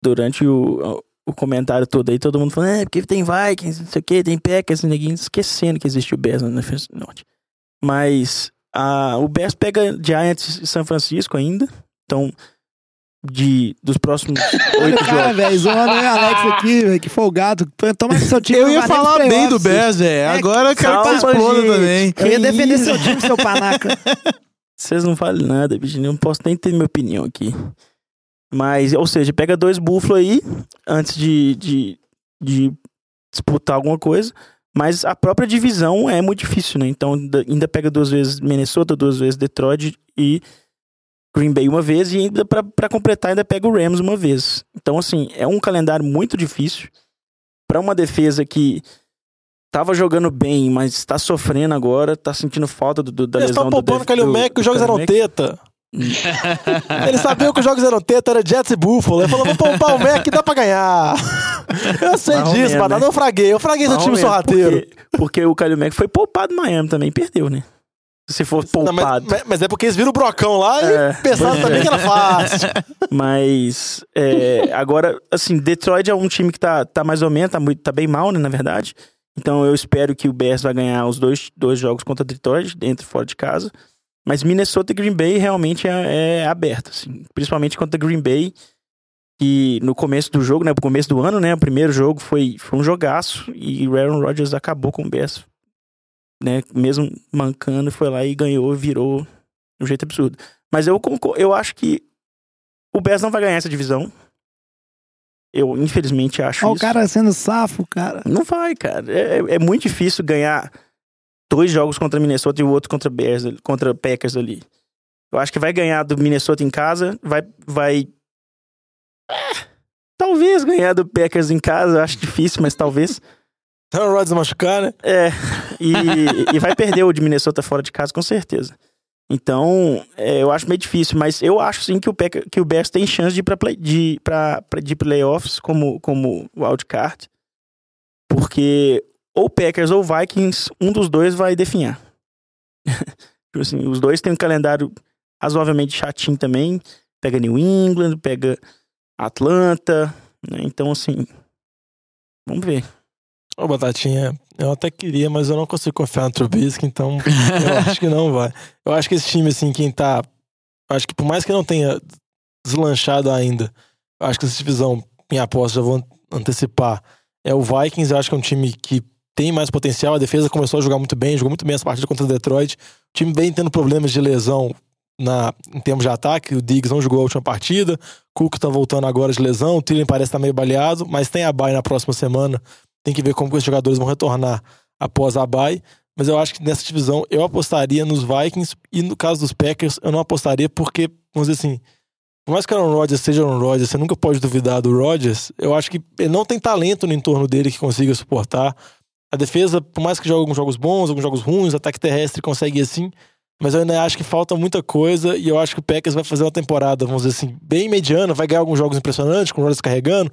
S1: durante o, o comentário todo aí, todo mundo falando, é, porque tem Vikings, não sei o que, tem Packers, ninguém esquecendo que existe o Bears na NFC Norte. Mas a, o Bears pega Giants e São Francisco ainda, então de, dos próximos oito
S2: o cara,
S1: jogos.
S2: velho, zoando o Alex aqui, velho, que folgado. Toma que seu time
S6: Eu ia falar bem do. Bears, velho. Agora eu quero que você
S1: calma,
S6: exploda
S1: gente.
S6: também.
S2: Eu ia defender seu time, seu panaca.
S1: Vocês não falam nada, bicho. Não posso nem ter minha opinião aqui. Mas, ou seja, pega dois búfalos aí antes de, de, de disputar alguma coisa. Mas a própria divisão é muito difícil, né? Então ainda- pega duas vezes Minnesota, duas vezes Detroit e Green Bay uma vez. E ainda pra completar, ainda pega o Rams uma vez. Então, assim, é um calendário muito difícil. Pra uma defesa que tava jogando bem, mas está sofrendo agora, tá sentindo falta do, do, da
S3: Eles
S1: lesão
S3: estão
S1: do
S3: poupando o
S1: Dev-
S3: Kalil Mack, que os jogos eram teta. Eles sabiam que os jogos eram teta, era Jets e Buffalo. Ele falou, vou poupar o Mac, dá pra ganhar. Eu sei
S1: ou
S3: disso, mas
S1: né?
S3: eu fraguei. Eu fraguei seu time sorrateiro.
S1: Porque, porque o Kalil Mack foi poupado em Miami também, perdeu, né? Se for
S3: Não, mas,
S1: poupado.
S3: mas- é porque eles viram o brocão lá
S1: É,
S3: e pensaram
S1: pois
S3: também
S1: é.
S3: que era fácil.
S1: Mas é, agora, assim, Detroit é um time que tá, tá mais ou menos, tá, muito, tá bem mal, né, na verdade. Então eu espero que o Bears vai ganhar os dois, dois jogos contra Detroit, dentro e fora de casa. Mas Minnesota e Green Bay realmente é, é aberto, assim. Principalmente contra Green Bay, que no começo do jogo, né, no começo do ano, né, o primeiro jogo foi, foi um jogaço e o Aaron Rodgers acabou com o Bears, né, mesmo mancando, foi lá e ganhou, virou de um jeito absurdo. Mas eu, eu acho que o Bears não vai ganhar essa divisão. Eu, infelizmente, acho
S2: Olha o
S1: isso.
S2: cara sendo safo, cara.
S1: Não vai, cara. É, é muito difícil ganhar dois jogos contra Minnesota e o outro contra Bears, contra Packers ali. Eu acho que vai ganhar do Minnesota em casa, vai vai É, talvez ganhar do Packers em casa, eu acho difícil, mas talvez.
S3: Aaron Rodgers machucar, né?
S1: É, e, e vai perder o de Minnesota fora de casa, com certeza. Então, é, eu acho meio difícil, mas eu acho sim que o, Packer, que o Bears tem chance de ir pra, play, de, pra, pra, de playoffs como, como wildcard. Porque ou Packers ou Vikings, um dos dois vai definhar. Tipo assim, os dois têm um calendário razoavelmente chatinho também. Pega New England, pega Atlanta. né? Então, assim, vamos ver.
S3: Ô, Batatinha, eu até queria, mas eu não consigo confiar no Trubisky, então eu acho que não vai. Eu acho que esse time, assim, quem tá. Acho que por mais que não tenha deslanchado ainda, acho que essa divisão, minha aposta, já vou antecipar, é o Vikings. Eu acho que é um time que tem mais potencial. A defesa começou a jogar muito bem, jogou muito bem essa partida contra o Detroit. O time vem tendo problemas de lesão na, em termos de ataque. O Diggs não jogou a última partida. Cook tá voltando agora de lesão. O Thielen parece estar meio baleado, mas tem a bye na próxima semana. Tem que ver como os jogadores vão retornar após a bye. Mas eu acho que nessa divisão eu apostaria nos Vikings e no caso dos Packers eu não apostaria porque, vamos dizer assim, por mais que o Aaron Rodgers seja Aaron Rodgers, você nunca pode duvidar do Rodgers, eu acho que ele não tem talento no entorno dele que consiga suportar. A defesa, por mais que jogue alguns jogos bons, alguns jogos ruins, ataque terrestre consegue assim, mas eu ainda acho que falta muita coisa e eu acho que o Packers vai fazer uma temporada, vamos dizer assim, bem mediana, vai ganhar alguns jogos impressionantes, com o Rodgers carregando,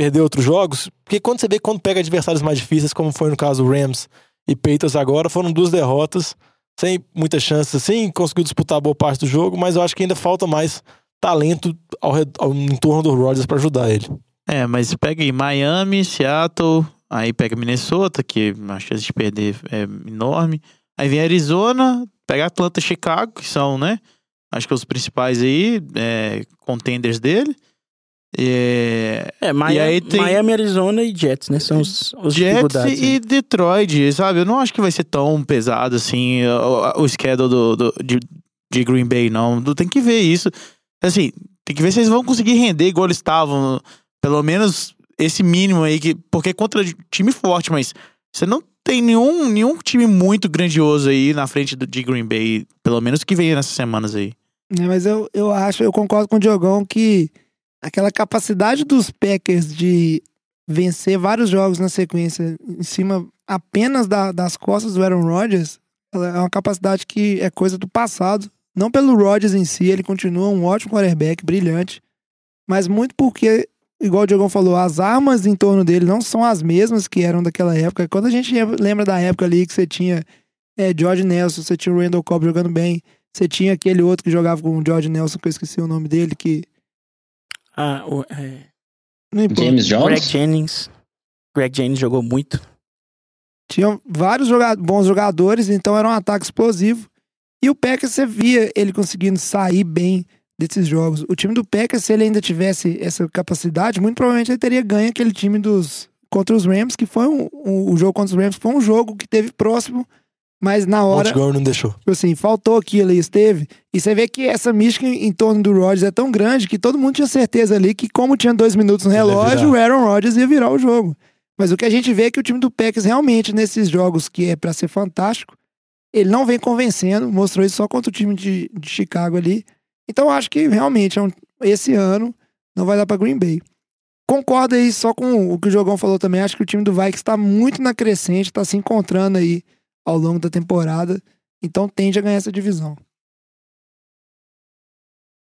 S3: perder outros jogos, porque quando você vê quando pega adversários mais difíceis, como foi no caso Rams e Patriots agora, foram duas derrotas, sem muitas chances assim, conseguiu disputar boa parte do jogo, mas eu acho que ainda falta mais talento ao, ao em torno do Rodgers para ajudar ele.
S6: É, mas pega aí Miami, Seattle, aí pega Minnesota, que a chance de perder é enorme. Aí vem Arizona, pega Atlanta, Chicago, que são, né? Acho que os principais aí, é, contenders dele. É,
S1: É, Miami,
S6: aí tem-
S1: Miami, Arizona e Jets, né? São os, os
S6: Jets e Detroit, sabe? Eu não acho que vai ser tão pesado assim o, o schedule do, do- de, de Green Bay, não. Tem que ver isso. Assim, tem que ver se eles vão conseguir render igual eles estavam. Pelo menos esse mínimo aí, que, porque é contra time forte, mas você não tem nenhum, nenhum time muito grandioso aí na frente do, de Green Bay, pelo menos que venha nessas semanas aí.
S2: É, mas eu, eu acho, eu concordo com o Diogão que aquela capacidade dos Packers de vencer vários jogos na sequência em cima apenas da- das costas do Aaron Rodgers é uma capacidade que é coisa do passado. Não pelo Rodgers em si, ele continua um ótimo quarterback, brilhante, mas muito porque, igual o Diogão falou, as armas em torno dele não são as mesmas que eram daquela época. Quando a gente lembra da época ali que você tinha é, George Nelson, você tinha o Randall Cobb jogando bem, você tinha aquele outro que jogava com o George Nelson, que eu esqueci o nome dele, que.
S1: Ah, o, é,
S2: Não importa.
S7: James
S1: Greg
S7: Jones?
S1: Jennings. Greg Jennings jogou muito.
S2: Tinham vários joga- bons jogadores, então era um ataque explosivo. E o Packers, você via ele conseguindo sair bem desses jogos. O time do Packers, se ele ainda tivesse essa capacidade, muito provavelmente ele teria ganho aquele time dos contra os Rams, que foi um, um- o jogo contra os Rams foi um jogo que teve próximo, mas na hora
S3: Montgomery não deixou.
S2: Tipo assim, faltou aquilo e esteve. E você vê que essa mística em torno do Rodgers é tão grande que todo mundo tinha certeza ali que, como tinha dois minutos no
S3: Ele
S2: relógio, o. Aaron Rodgers ia virar o jogo. Mas o que a gente vê é que o time do Packers realmente, nesses jogos que é pra ser fantástico, ele não vem convencendo, mostrou isso só contra o time de, de Chicago ali. Então acho que realmente é um- esse ano não vai dar pra Green Bay. Concordo aí só com o que o Jogão falou também. Acho que o time do Vikings está muito na crescente, está se encontrando aí ao longo da temporada. Então tende a ganhar essa divisão.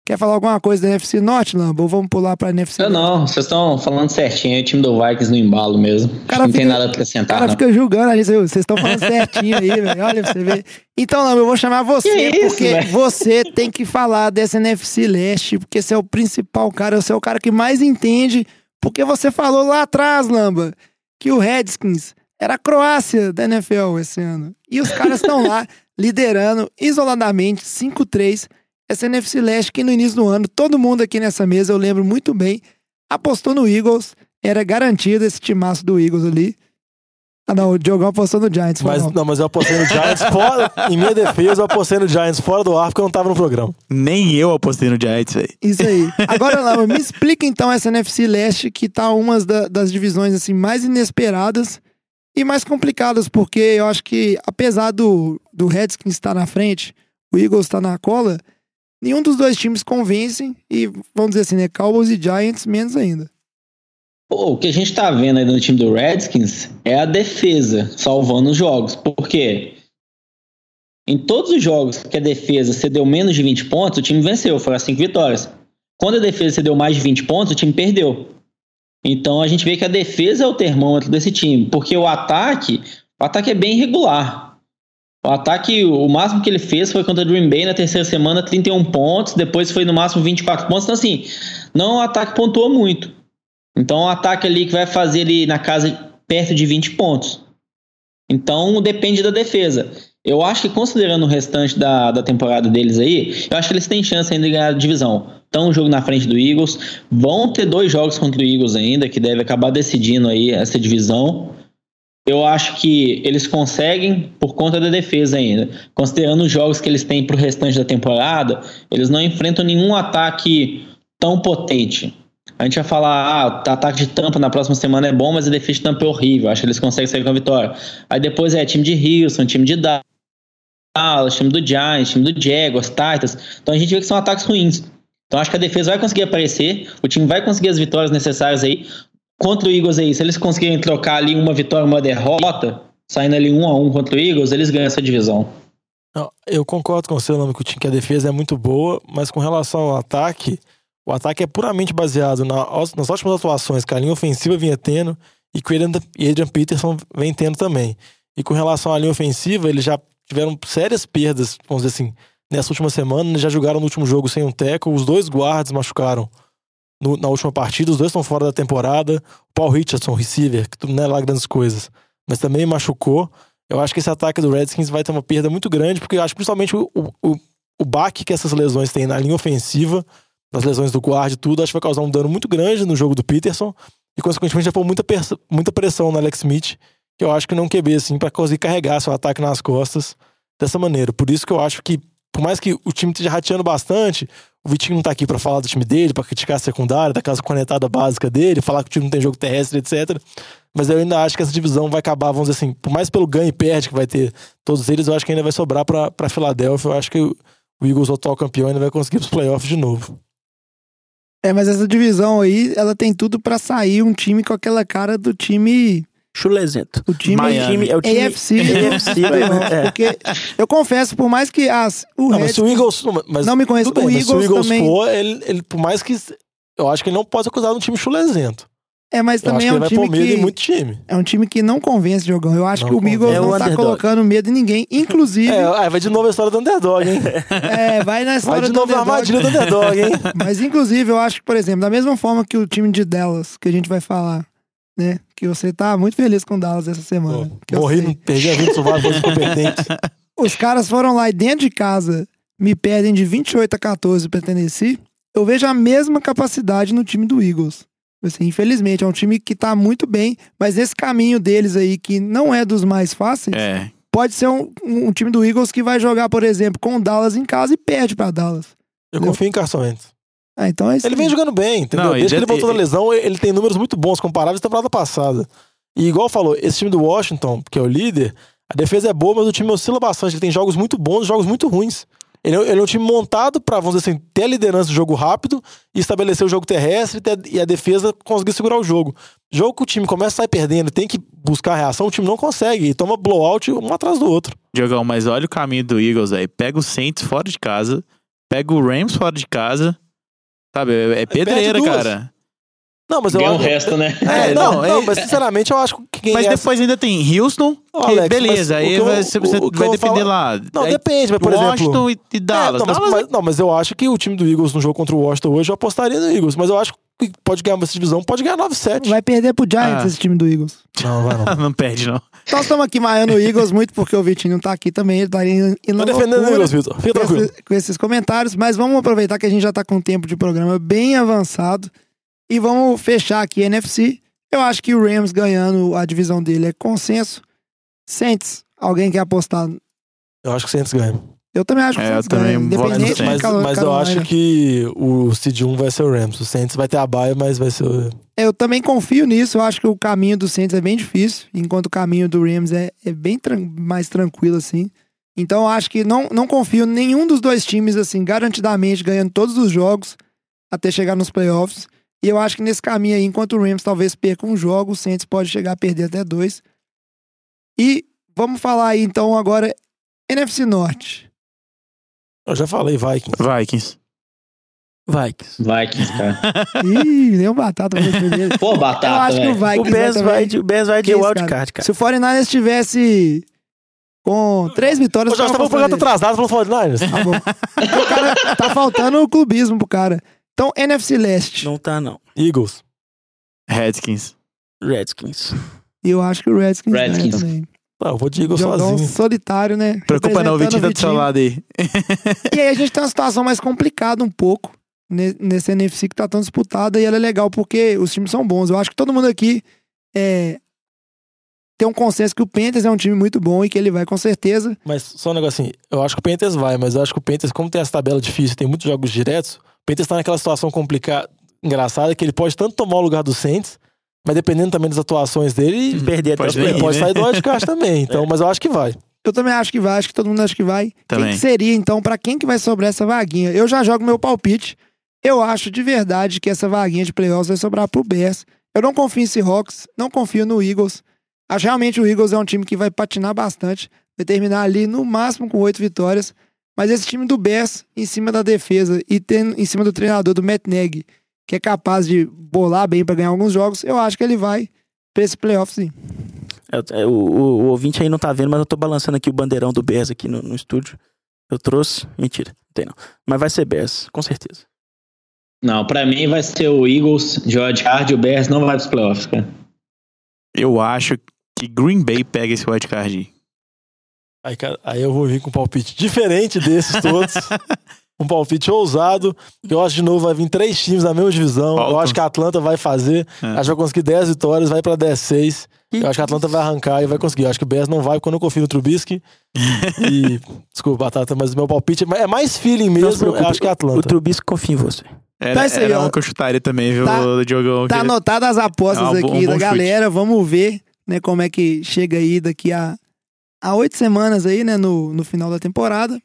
S2: Quer falar alguma coisa da NFC Norte, Lamba? Ou vamos pular pra NFC
S7: Eu
S2: Norte?
S7: não, vocês estão falando certinho, é o time do Vikings no embalo mesmo.
S2: Cara
S7: não tem
S2: fica-
S7: nada a
S2: O
S7: acrescentar,
S2: cara
S7: não.
S2: fica julgando a gente. Vocês estão falando certinho aí, velho. Olha pra você ver. Então, Lamba, eu vou chamar você,
S7: isso,
S2: porque você tem que falar dessa NFC Leste, porque você é o principal cara, você é o cara que mais entende. Porque você falou lá atrás, Lamba, que o Redskins era a Croácia da NFL esse ano. E os caras estão lá liderando isoladamente 5-3 essa NFC Leste que no início do ano todo mundo aqui nessa mesa, eu lembro muito bem, apostou no Eagles, era garantido esse timaço do Eagles ali. Ah não, o Diogão apostou no Giants.
S3: Mas,
S2: mal.
S3: não, mas eu apostei no Giants fora. Em minha defesa, eu apostei no Giants fora do ar porque eu não tava no programa.
S6: Nem eu apostei no Giants, velho.
S2: Isso aí. Agora, Lama, me explica então essa NFC Leste que tá uma da- das divisões assim mais inesperadas e mais complicadas, porque eu acho que apesar do, do Redskins estar na frente, o Eagles está na cola, nenhum dos dois times convencem e vamos dizer assim, né, Cowboys e Giants menos ainda.
S7: Pô, o que a gente tá vendo aí no time do Redskins é a defesa salvando os jogos. Por quê? Em todos os jogos que a defesa cedeu menos de 20 pontos, o time venceu, foram as 5 vitórias. Quando a defesa cedeu mais de 20 pontos, o time perdeu. Então a gente vê que a defesa é o termômetro desse time, porque o ataque, o ataque é bem irregular. O ataque, o máximo que ele fez foi contra o Green Bay na terceira semana, 31 pontos, depois foi no máximo 24 pontos. Então, assim, não o ataque pontuou muito. Então, um ataque ali que vai fazer ali na casa perto de 20 pontos. Então, depende da defesa. Eu acho que, considerando o restante da, da temporada deles aí, eu acho que eles têm chance ainda de ganhar a divisão. Estão um jogo na frente do Eagles. Vão ter dois jogos contra o Eagles ainda, que deve acabar decidindo aí essa divisão. Eu acho que eles conseguem por conta da defesa ainda. Considerando os jogos que eles têm pro restante da temporada, eles não enfrentam nenhum ataque tão potente. A gente vai falar, ah, o ataque de tampa na próxima semana é bom, mas a defesa de tampa é horrível. Acho que eles conseguem sair com a vitória. Aí depois é time de Houston, time de Dallas, time do Giants, time do Jaguars, Titans. Então a gente vê que são ataques ruins. Então acho que a defesa vai conseguir aparecer, o time vai conseguir as vitórias necessárias aí. Contra o Eagles aí, se eles conseguirem trocar ali uma vitória uma derrota, saindo ali um a um contra o Eagles, eles ganham essa divisão.
S3: Eu concordo com você, nome que o time que a defesa é muito boa, mas com relação ao ataque, o ataque é puramente baseado na- nas ótimas atuações que a linha ofensiva vinha tendo e que o Adrian, Peterson vem tendo também. E com relação à linha ofensiva, eles já tiveram sérias perdas, vamos dizer assim, nessa última semana, já jogaram no último jogo sem um teco, os dois guardas machucaram no- na última partida, os dois estão fora da temporada, o Paul Richardson, receiver, que não é lá grandes coisas, mas também machucou. Eu acho que esse ataque do Redskins vai ter uma perda muito grande, porque eu acho principalmente o, o, o, baque que essas lesões têm na linha ofensiva, nas lesões do guarda e tudo, acho que vai causar um dano muito grande no jogo do Peterson e, consequentemente, vai pôr muita, muita pressão no Alex Smith, que eu acho que não QB, assim, pra conseguir carregar seu ataque nas costas dessa maneira. Por isso que eu acho que, por mais que o time esteja rateando bastante, o Vitinho não tá aqui pra falar do time dele, pra criticar a secundária, daquela conectada básica dele, falar que o time não tem jogo terrestre, etc. Mas eu ainda acho que essa divisão vai acabar, vamos dizer assim, por mais pelo ganho e perde que vai ter todos eles, eu acho que ainda vai sobrar pra Filadélfia. Eu acho que o Eagles, o atual campeão, ainda vai conseguir os playoffs de novo.
S2: É, mas essa divisão aí, ela tem tudo pra sair um time com aquela cara do time.
S1: Chulezento.
S2: O time
S6: Miami.
S1: É o time
S2: AFC.
S1: AFC, é.
S2: Porque eu confesso, por mais que as, o
S3: Não, mas se o Eagles. não, Mas,
S2: não me conhece,
S3: tudo bem,
S2: o
S3: mas se o
S2: Eagles
S3: Eagles
S2: também.
S3: for, ele, ele, por mais que. Eu acho que ele não pode de um time chulezento.
S2: É, mas
S3: Eu acho
S2: também
S3: que
S2: é
S3: ele
S2: um
S3: vai
S2: time que.
S3: muito time.
S2: É um time que não convence, Diogão. Eu acho
S3: Não
S2: que o Eagles
S1: convence. É
S2: não
S1: o
S2: tá
S1: underdog.
S2: colocando medo em ninguém. Inclusive,
S3: É, vai de novo a história do underdog, hein?
S2: é, vai na
S3: Vai
S2: história
S3: de
S2: do
S3: novo a
S2: underdog.
S3: armadilha do underdog, hein?
S2: Mas, inclusive, eu acho que, por exemplo, da mesma forma que o time de Dallas, que a gente vai falar, né? Que você tá muito feliz com o Dallas essa semana. que eu
S3: Morri, não perdi a vida, sou.
S2: Os caras foram lá e dentro de casa me perdem de 28 a 14 pra Tennessee. Eu vejo a mesma capacidade no time do Eagles. Assim, infelizmente, é um time que tá muito bem, mas esse caminho deles aí, que não é dos mais fáceis,
S6: É.
S2: pode ser um, um time do Eagles que vai jogar, por exemplo, com o Dallas em casa e perde pra Dallas.
S3: Eu confio em Carson Wentz.
S2: Ah, então é isso.
S3: Ele vem jogando bem, entendeu?
S6: Não,
S3: Desde que ele voltou da lesão, ele tem números muito bons, comparáveis à temporada passada. E igual falou, esse time do Washington, que é o líder, a defesa é boa, mas o time oscila bastante. Ele tem jogos muito bons e jogos muito ruins. Ele é, ele é um time montado pra, vamos dizer assim, ter a liderança do jogo rápido e estabelecer o jogo terrestre e, ter- e a defesa conseguir segurar o jogo. Jogo que o time começa a sair perdendo, tem que buscar a reação, o time não consegue. E toma blowout um atrás do outro.
S6: Diogão, mas olha o caminho do Eagles aí. Pega o Saints fora de casa, pega o Rams fora de casa. Sabe, é, é pedreira,
S3: duas.
S6: cara.
S3: Não, mas eu
S7: Ganha o
S3: acho.
S7: resto, né?
S3: É, não,
S6: não,
S3: não,
S6: é-
S3: mas sinceramente eu acho que quem
S6: Mas
S3: é
S6: depois ainda tem Houston, que
S3: Alex,
S6: beleza,
S3: o
S6: aí
S3: eu-
S6: vai, você
S3: o- o
S6: vai depender
S3: falar-
S6: lá.
S3: Não,
S6: Aí,
S3: depende, mas por
S6: Washington
S3: exemplo.
S6: e, e Dallas.
S3: É, não, mas,
S6: Dallas
S3: mas- não, mas eu acho que o time do Eagles no jogo contra o Washington hoje eu apostaria no Eagles. Mas eu acho pode ganhar essa divisão, pode ganhar 9-7.
S2: Vai perder pro Giants
S6: Ah.
S2: esse time do Eagles.
S3: Não, vai não.
S6: não perde, não.
S2: Nós estamos aqui maiando o Eagles muito porque o Vitinho não tá aqui também. Ele tá indo
S3: Tô defendendo o Eagles, Vitor. Fica
S2: com,
S3: tranquilo.
S2: esse- com esses comentários. Mas vamos aproveitar que a gente já tá com um tempo de programa bem avançado. E vamos fechar aqui a NFC. Eu acho que o Rams ganhando a divisão dele é consenso. Saints, alguém quer apostar?
S3: Eu acho que o Saints ganha.
S2: Eu também acho que
S6: É,
S2: o Saints
S6: eu também
S2: Independente
S3: Mas, mas eu acho que o Seed 1 vai ser o Rams. O Saints vai ter a baia, mas vai ser o.
S2: Eu também confio nisso. Eu acho que o caminho do Saints é bem difícil, enquanto o caminho do Rams é, é bem tran- mais tranquilo, assim. Então eu acho que não, não confio em nenhum dos dois times, assim, garantidamente ganhando todos os jogos até chegar nos playoffs. E eu acho que nesse caminho aí, enquanto o Rams talvez perca um jogo, o Saints pode chegar a perder até dois. E vamos falar aí então agora NFC Norte.
S3: Eu já falei, Vikings.
S6: Vikings.
S1: Vikings.
S7: Vikings, cara.
S2: Ih, deu batata pra você primeiro.
S7: Pô,
S2: Eu
S7: batata,
S2: acho que o.
S1: O
S2: Vikings
S1: Bears
S2: também-
S1: vai de, o Bears vai de wildcard, cara.
S2: Se o 49ers tivesse com três vitórias... Eu
S3: tá
S2: apostaria.
S3: falando atrasado pelo 49ers?
S2: Tá bom. O cara, tá faltando o clubismo pro cara. Então, NFC Leste.
S1: Não tá, não.
S3: Eagles.
S6: Redskins.
S1: Redskins.
S2: E eu acho que o Redskins,
S7: Redskins.
S2: também.
S3: Não, eu vou de
S2: Jogão
S3: sozinho.
S2: solitário, né?
S6: Preocupa não, o Vitinho tá do seu lado aí.
S2: E aí a gente tem uma situação mais complicada um pouco ne- nesse NFC que tá tão disputada e ela é legal porque os times são bons. Eu acho que todo mundo aqui é, tem um consenso que o Panthers é um time muito bom e que ele vai com certeza.
S3: Mas só um negocinho. Eu acho que o Panthers vai, mas eu acho que o Panthers, como tem essa tabela difícil, tem muitos jogos diretos, o Panthers tá naquela situação complicada, engraçada, que ele pode tanto tomar o lugar do Saints, mas dependendo também das atuações dele,
S1: Perder até
S6: Pode
S1: os
S3: pode sair do wildcard também. Então, mas eu acho que vai.
S2: Eu também acho que vai, acho que todo mundo acha que vai. Quem
S6: Também.
S2: que seria, então, pra quem que vai sobrar essa vaguinha? Eu já jogo meu palpite. Eu acho de verdade que essa vaguinha de playoffs vai sobrar pro Bears. Eu não confio em Seahawks, não confio no Eagles. Acho realmente o Eagles é um time que vai patinar bastante. vai terminar ali no máximo com oito vitórias. Mas esse time do Bears, em cima da defesa e em cima do treinador do Matt Nagy, que é capaz de bolar bem para ganhar alguns jogos, eu acho que ele vai pra esse playoff sim.
S1: É, o, o- o ouvinte aí não tá vendo, mas eu tô balançando aqui o bandeirão do Bears aqui no, no estúdio. Eu trouxe. Mentira, não tem não. Mas vai ser Bears, com certeza.
S7: Não, pra mim vai ser o Eagles, George Hard e o Bears não vai pros playoffs, cara.
S6: Eu acho que Green Bay pega esse wildcard aí.
S3: Aí, cara, aí eu vou vir com um palpite diferente desses todos. um palpite ousado. que Eu acho de novo vai vir três times da mesma divisão. Eu
S6: Falcons.
S3: acho que a Atlanta vai fazer.
S6: É.
S3: Acho que vai conseguir 10 vitórias, vai pra 10-6. Eu acho que a Atlanta vai arrancar e vai conseguir. Eu acho que o Bears não vai, porque eu não confio no Trubisky. e. Desculpa, Batata, mas o meu palpite é mais feeling mesmo. Eu acho que é a
S1: O
S3: Atlanta.
S1: Trubisky confia em você.
S6: Era,
S2: Tá isso aí,
S6: era um que eu chutaria também, viu,
S2: Tá-
S6: Diogão?
S2: Tá
S6: que-
S2: anotadas as apostas
S6: É
S2: aqui
S6: um
S2: da
S6: chute.
S2: galera. Vamos ver, né, como é que chega aí daqui a a oito semanas aí, né, no, no final da temporada.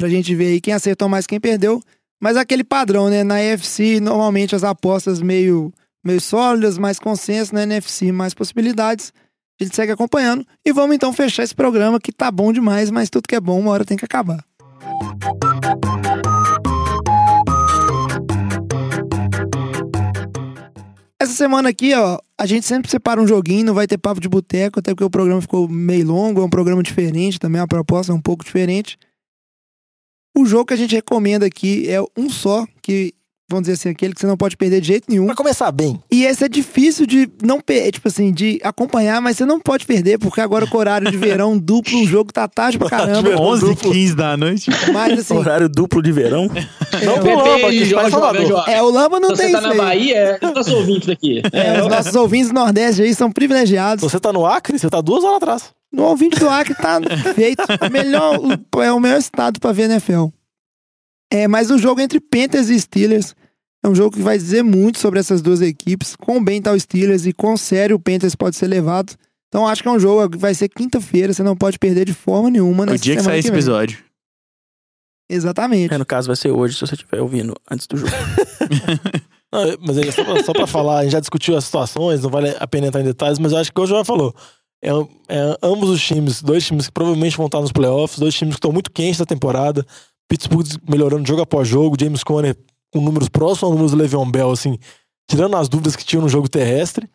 S2: Pra gente ver aí quem acertou mais, quem perdeu. Mas aquele padrão, né, na EFC, normalmente as apostas meio, meio sólidas, mais consenso, na NFC mais possibilidades. A gente segue acompanhando. E vamos então fechar esse programa que tá bom demais, mas tudo que é bom uma hora tem que acabar. Essa semana aqui, ó, a gente sempre separa um joguinho, não vai ter papo de boteco, até porque o programa ficou meio longo, é um programa diferente também, a proposta é um pouco diferente. O jogo que a gente recomenda aqui é um só, que, vamos dizer assim, aquele que você não pode perder de jeito nenhum.
S3: Pra começar bem.
S2: E esse é difícil de não per- tipo assim, de acompanhar, mas você não pode perder, porque agora com o horário de verão duplo, o jogo tá tarde pra caramba.
S6: 11 15 da noite.
S2: Mas assim,
S1: Horário duplo de verão.
S3: Não
S2: é,
S3: pro Lamba, que Salvador.
S2: é, o Lamba não
S7: Se
S2: tem
S7: você tá
S2: isso
S7: na
S2: aí.
S7: Bahia, é os nossos ouvintes daqui.
S2: É, os nossos ouvintes do Nordeste aí são privilegiados.
S3: Você tá no Acre, você tá duas horas atrás.
S2: No ouvinte do Acre tá feito. O melhor, o- é o melhor estado pra ver NFL. É, mas o jogo entre Panthers e Steelers é um jogo que vai dizer muito sobre essas duas equipes. Quão bem tá o Steelers e quão sério o Panthers pode ser levado. Então acho que é um jogo que vai ser quinta-feira, você não pode perder de forma nenhuma
S6: O
S2: nessa
S6: dia que sair esse episódio.
S2: Exatamente.
S1: É, no caso vai ser hoje, se você estiver ouvindo antes do jogo.
S3: Não, mas é só pra, só pra falar, a gente já discutiu as situações, não vale a pena entrar em detalhes, mas eu acho que o João falou. É, é ambos os times, dois times que provavelmente vão estar nos playoffs, dois times que estão muito quentes da temporada. Pittsburgh melhorando jogo após jogo, James Conner com números próximos aos números do Le'Veon Bell, assim, tirando as dúvidas que tinham no jogo terrestre.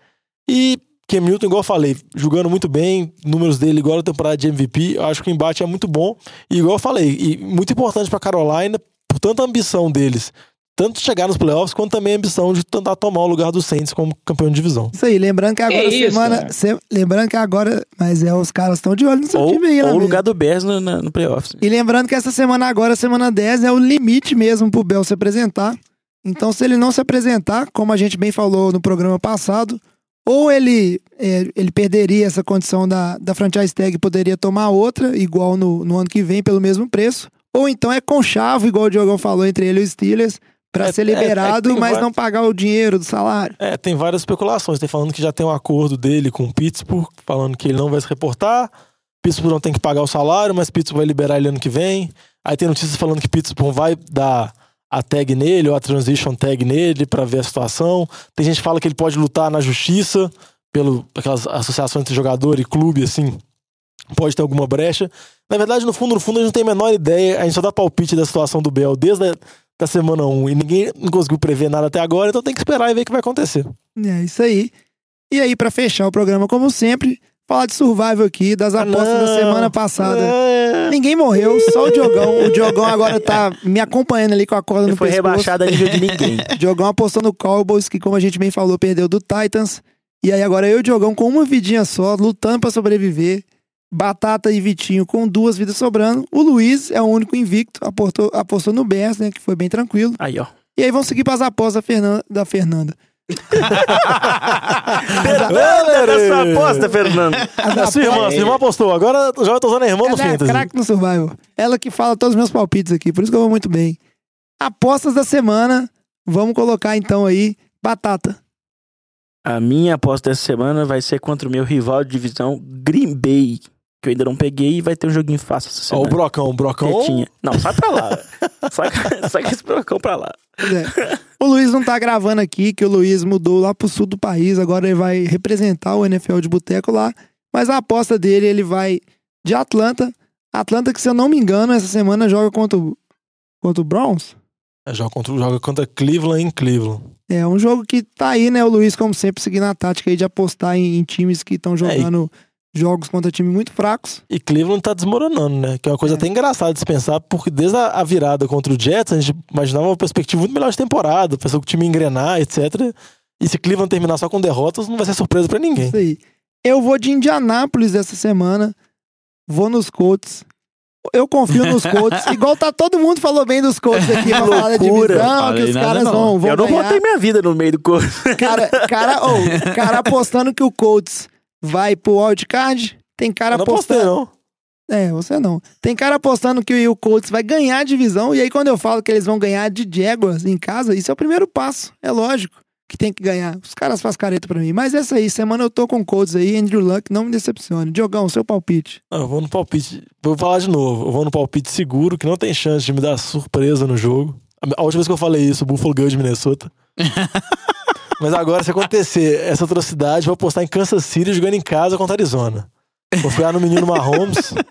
S3: E Cam Newton, igual eu falei, jogando muito bem, números dele igual a temporada de MVP, acho que o embate é muito bom. E igual eu falei, e muito importante pra Carolina, por tanta ambição deles, tanto chegar nos playoffs, quanto também a ambição de tentar tomar o lugar do Saints como campeão de divisão.
S2: Isso aí, lembrando que agora
S7: É isso,
S2: semana.
S7: cara.
S2: se- lembrando que agora. Mas é, os caras estão de olho no seu
S1: ou
S2: time aí, né,
S1: ou o
S2: amigo?
S1: lugar do Bears no, na- no playoffs.
S2: E lembrando que essa semana agora, semana 10, é o limite mesmo pro Bel se apresentar. Então, se ele não se apresentar, como a gente bem falou no programa passado, ou ele, é, ele perderia essa condição da, da franchise tag e poderia tomar outra, igual no, no ano que vem, pelo mesmo preço. Ou então é conchavo, igual o Diogão falou, entre ele e os Steelers, pra
S3: É,
S2: ser
S3: é, é
S2: liberado,
S3: tem
S2: mas não pagar o dinheiro do salário.
S3: É, tem várias especulações. Tem falando que já tem um acordo dele com o Pittsburgh, falando que ele não vai se reportar. Pittsburgh não tem que pagar o salário, mas Pittsburgh vai liberar ele ano que vem. Aí tem notícias falando que Pittsburgh vai dar a tag nele, ou a transition tag nele, pra ver a situação. Tem gente que fala que ele pode lutar na justiça, pelo aquelas associações entre jogador e clube, assim. Pode ter alguma brecha. Na verdade, no fundo, no fundo, a gente não tem a menor ideia. A gente só dá palpite da situação do Bell desde a da semana 1 e ninguém não conseguiu prever nada até agora, então tem que esperar e ver o que vai acontecer.
S2: É isso aí. E aí, pra fechar o programa, como sempre, falar de survival aqui, das apostas da
S3: não.
S2: semana passada.
S3: É.
S2: Ninguém morreu, só o Diogão. O Diogão agora tá me acompanhando ali com a corda
S1: Ele
S2: no
S1: foi
S2: pescoço.
S1: rebaixado a nível de ninguém.
S2: Diogão apostou no Cowboys, que como a gente bem falou, perdeu do Titans. E aí agora eu e o Diogão com uma vidinha só, lutando pra sobreviver. Batata e Vitinho com duas vidas sobrando. O Luiz é o único invicto, apostou, apostou no Bears, né, que foi bem tranquilo.
S1: Aí, ó.
S2: E aí vamos seguir pras apostas da Fernanda. Da Fernanda.
S1: Fernanda dessa aposta, Fernando.
S2: As
S3: A sua irmã, sua irmã apostou. Agora já tô usando a irmã no
S2: Ela é
S3: Fantasy.
S2: craque no Survival. Ela que fala todos os meus palpites aqui, por isso que eu vou muito bem. Apostas da semana. Vamos colocar então aí batata.
S1: A minha aposta dessa semana vai ser contra o meu rival de divisão, Green Bay. Que eu ainda não peguei e vai ter um joguinho fácil essa
S3: Ó, o. Brocão, o Brocão.
S1: Tetinha. Não, sai pra lá. sai, sai com esse brocão pra lá.
S2: É. O Luiz não tá gravando aqui, que o Luiz mudou lá pro sul do país, agora ele vai representar o NFL de boteco lá. Mas a aposta dele, ele vai de Atlanta. Atlanta que, se eu não me engano, essa semana joga contra o, contra o Browns.
S3: É, joga, contra, joga contra Cleveland em Cleveland.
S2: É um jogo que tá aí, né? O Luiz, como sempre, seguindo a tática aí de apostar em, em times que estão jogando jogos contra times muito fracos.
S3: E Cleveland tá desmoronando, né? Que é uma coisa até engraçada de se pensar, porque desde a, virada contra o Jets, a gente imaginava uma perspectiva muito melhor de temporada, pensou que o time ia engrenar, etc. E se Cleveland terminar só com derrotas, não vai ser surpresa pra ninguém.
S2: Isso aí. Eu vou de Indianápolis essa semana. Vou nos Colts. Eu confio nos Colts. Igual tá todo mundo falou bem dos Colts aqui pra falar da
S1: Loucura.
S2: divisão, que os caras
S6: não.
S2: vão, vão
S1: eu não
S2: ganhar.
S1: botei minha vida no meio do corpo.
S2: Cara, cara, ô, cara apostando que o Colts vai pro wildcard. Tem cara
S3: Eu não postei,
S2: apostando.
S3: não.
S2: É, você não. Tem cara apostando que o Colts vai ganhar a divisão. E aí, quando eu falo que eles vão ganhar de Jaguars em casa, isso é o primeiro passo. É lógico que tem que ganhar. Os caras fazem careta pra mim. Mas é isso aí. Semana eu tô com o Colts aí. Andrew Luck, não me decepcione. Diogão, seu palpite.
S3: Não, eu vou no palpite. Vou falar de novo. Eu vou no palpite seguro, que não tem chance de me dar surpresa no jogo. A última vez que eu falei isso, o Buffalo ganhou de Minnesota. Mas agora, se acontecer essa atrocidade, vou apostar em Kansas City jogando em casa contra Arizona. Vou ficar no menino Mahomes.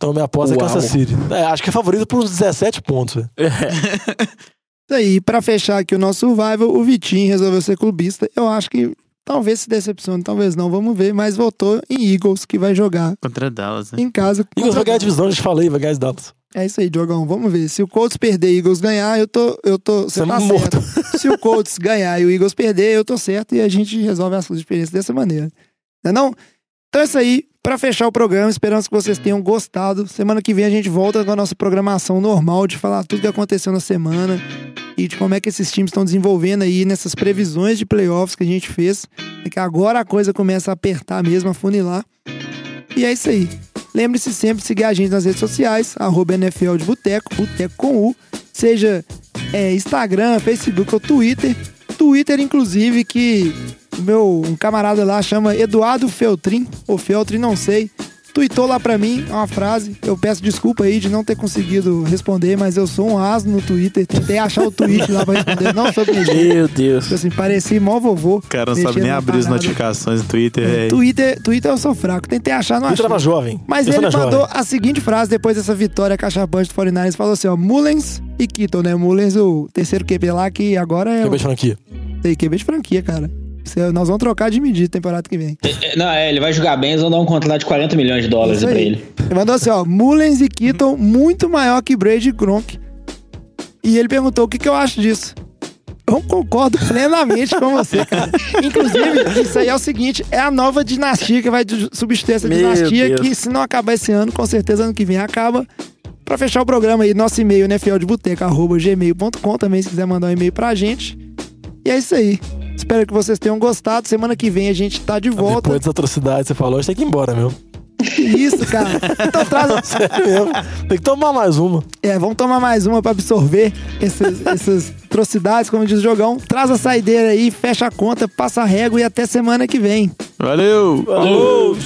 S3: Então minha aposta é
S1: Uau.
S3: Kansas City. É, acho que é favorito por uns 17 pontos. velho.
S2: Isso aí. Pra fechar aqui o nosso Survival, o Vitinho resolveu ser clubista. Eu acho que talvez se decepcione, talvez não. Vamos ver. Mas votou em Eagles, que vai jogar
S6: Contra Dallas, né?
S2: em casa.
S3: Eagles
S2: contra
S3: vai ganhar a divisão, a gente falei, vai ganhar as Dallas.
S2: É isso aí, Diogão. Vamos ver. Se o Colts perder e o Eagles ganhar, eu tô. Eu tô você tá
S3: é morto.
S2: certo. Se o Colts ganhar e o Eagles perder, eu tô certo e a gente resolve as suas experiências dessa maneira. Não é não? Então é isso aí. Pra fechar o programa, esperamos que vocês tenham gostado. Semana que vem a gente volta com a nossa programação normal de falar tudo que aconteceu na semana e de como é que esses times estão desenvolvendo aí nessas previsões de playoffs que a gente fez. É que agora a coisa começa a apertar mesmo, a funilar. E é isso aí. Lembre-se sempre de seguir a gente nas redes sociais, arroba NFL de Boteco, Boteco com U, seja é, Instagram, Facebook ou Twitter. Twitter, inclusive, que meu um camarada lá chama Eduardo Feltrin, ou Feltrin, não sei. Tweetou lá pra mim uma frase. Eu peço desculpa aí de não ter conseguido responder, mas eu sou um asno no Twitter. Tentei achar o tweet lá pra responder. Não soube mexer.
S1: Meu Deus.
S2: Tipo assim, parecia mó vovô.
S6: O cara não sabe nem abrir as notificações no Twitter. É,
S2: Twitter, Twitter eu sou fraco. Tentei achar, não
S3: Twitter
S2: achei.
S3: era jovem.
S2: Mas
S3: Eu
S2: ele mandou
S3: jovem.
S2: a seguinte frase depois dessa vitória cachapante do 49ers. Falou assim, ó, Mullens e Kittle, né? Mullens, o terceiro QB lá, que agora é o
S3: beijo franquia.
S2: Tem QB de franquia, cara. É- Nós vamos trocar de medida temporada que vem.
S7: É, Não, é, ele vai jogar bem, eles vão dar um contrato de 40 milhões de dólares pra ele.
S2: Ele mandou assim, ó, Mullens e Kittle muito maior que Brady e Gronk. E ele perguntou o que, que eu acho disso. Eu concordo plenamente com você, cara. Inclusive, isso aí é o seguinte: é a nova dinastia que vai de- substituir essa
S1: Meu
S2: dinastia
S1: Deus.
S2: que, se não acabar esse ano, com certeza ano que vem acaba. Pra fechar o programa aí, nosso e-mail, nfldebuteca.gmail.com também, se quiser mandar um e-mail pra gente. E é isso aí. Espero que vocês tenham gostado. Semana que vem a gente tá de volta.
S3: Depois dessa atrocidade que você falou, a gente tem que ir embora mesmo.
S2: Que isso, cara. Então traz,
S3: Sério mesmo. Tem que tomar mais uma.
S2: É, vamos tomar mais uma pra absorver esses- essas atrocidades, como diz o jogão. Traz a saideira aí, fecha a conta, passa a régua e até semana que vem.
S6: Valeu!
S3: Valeu!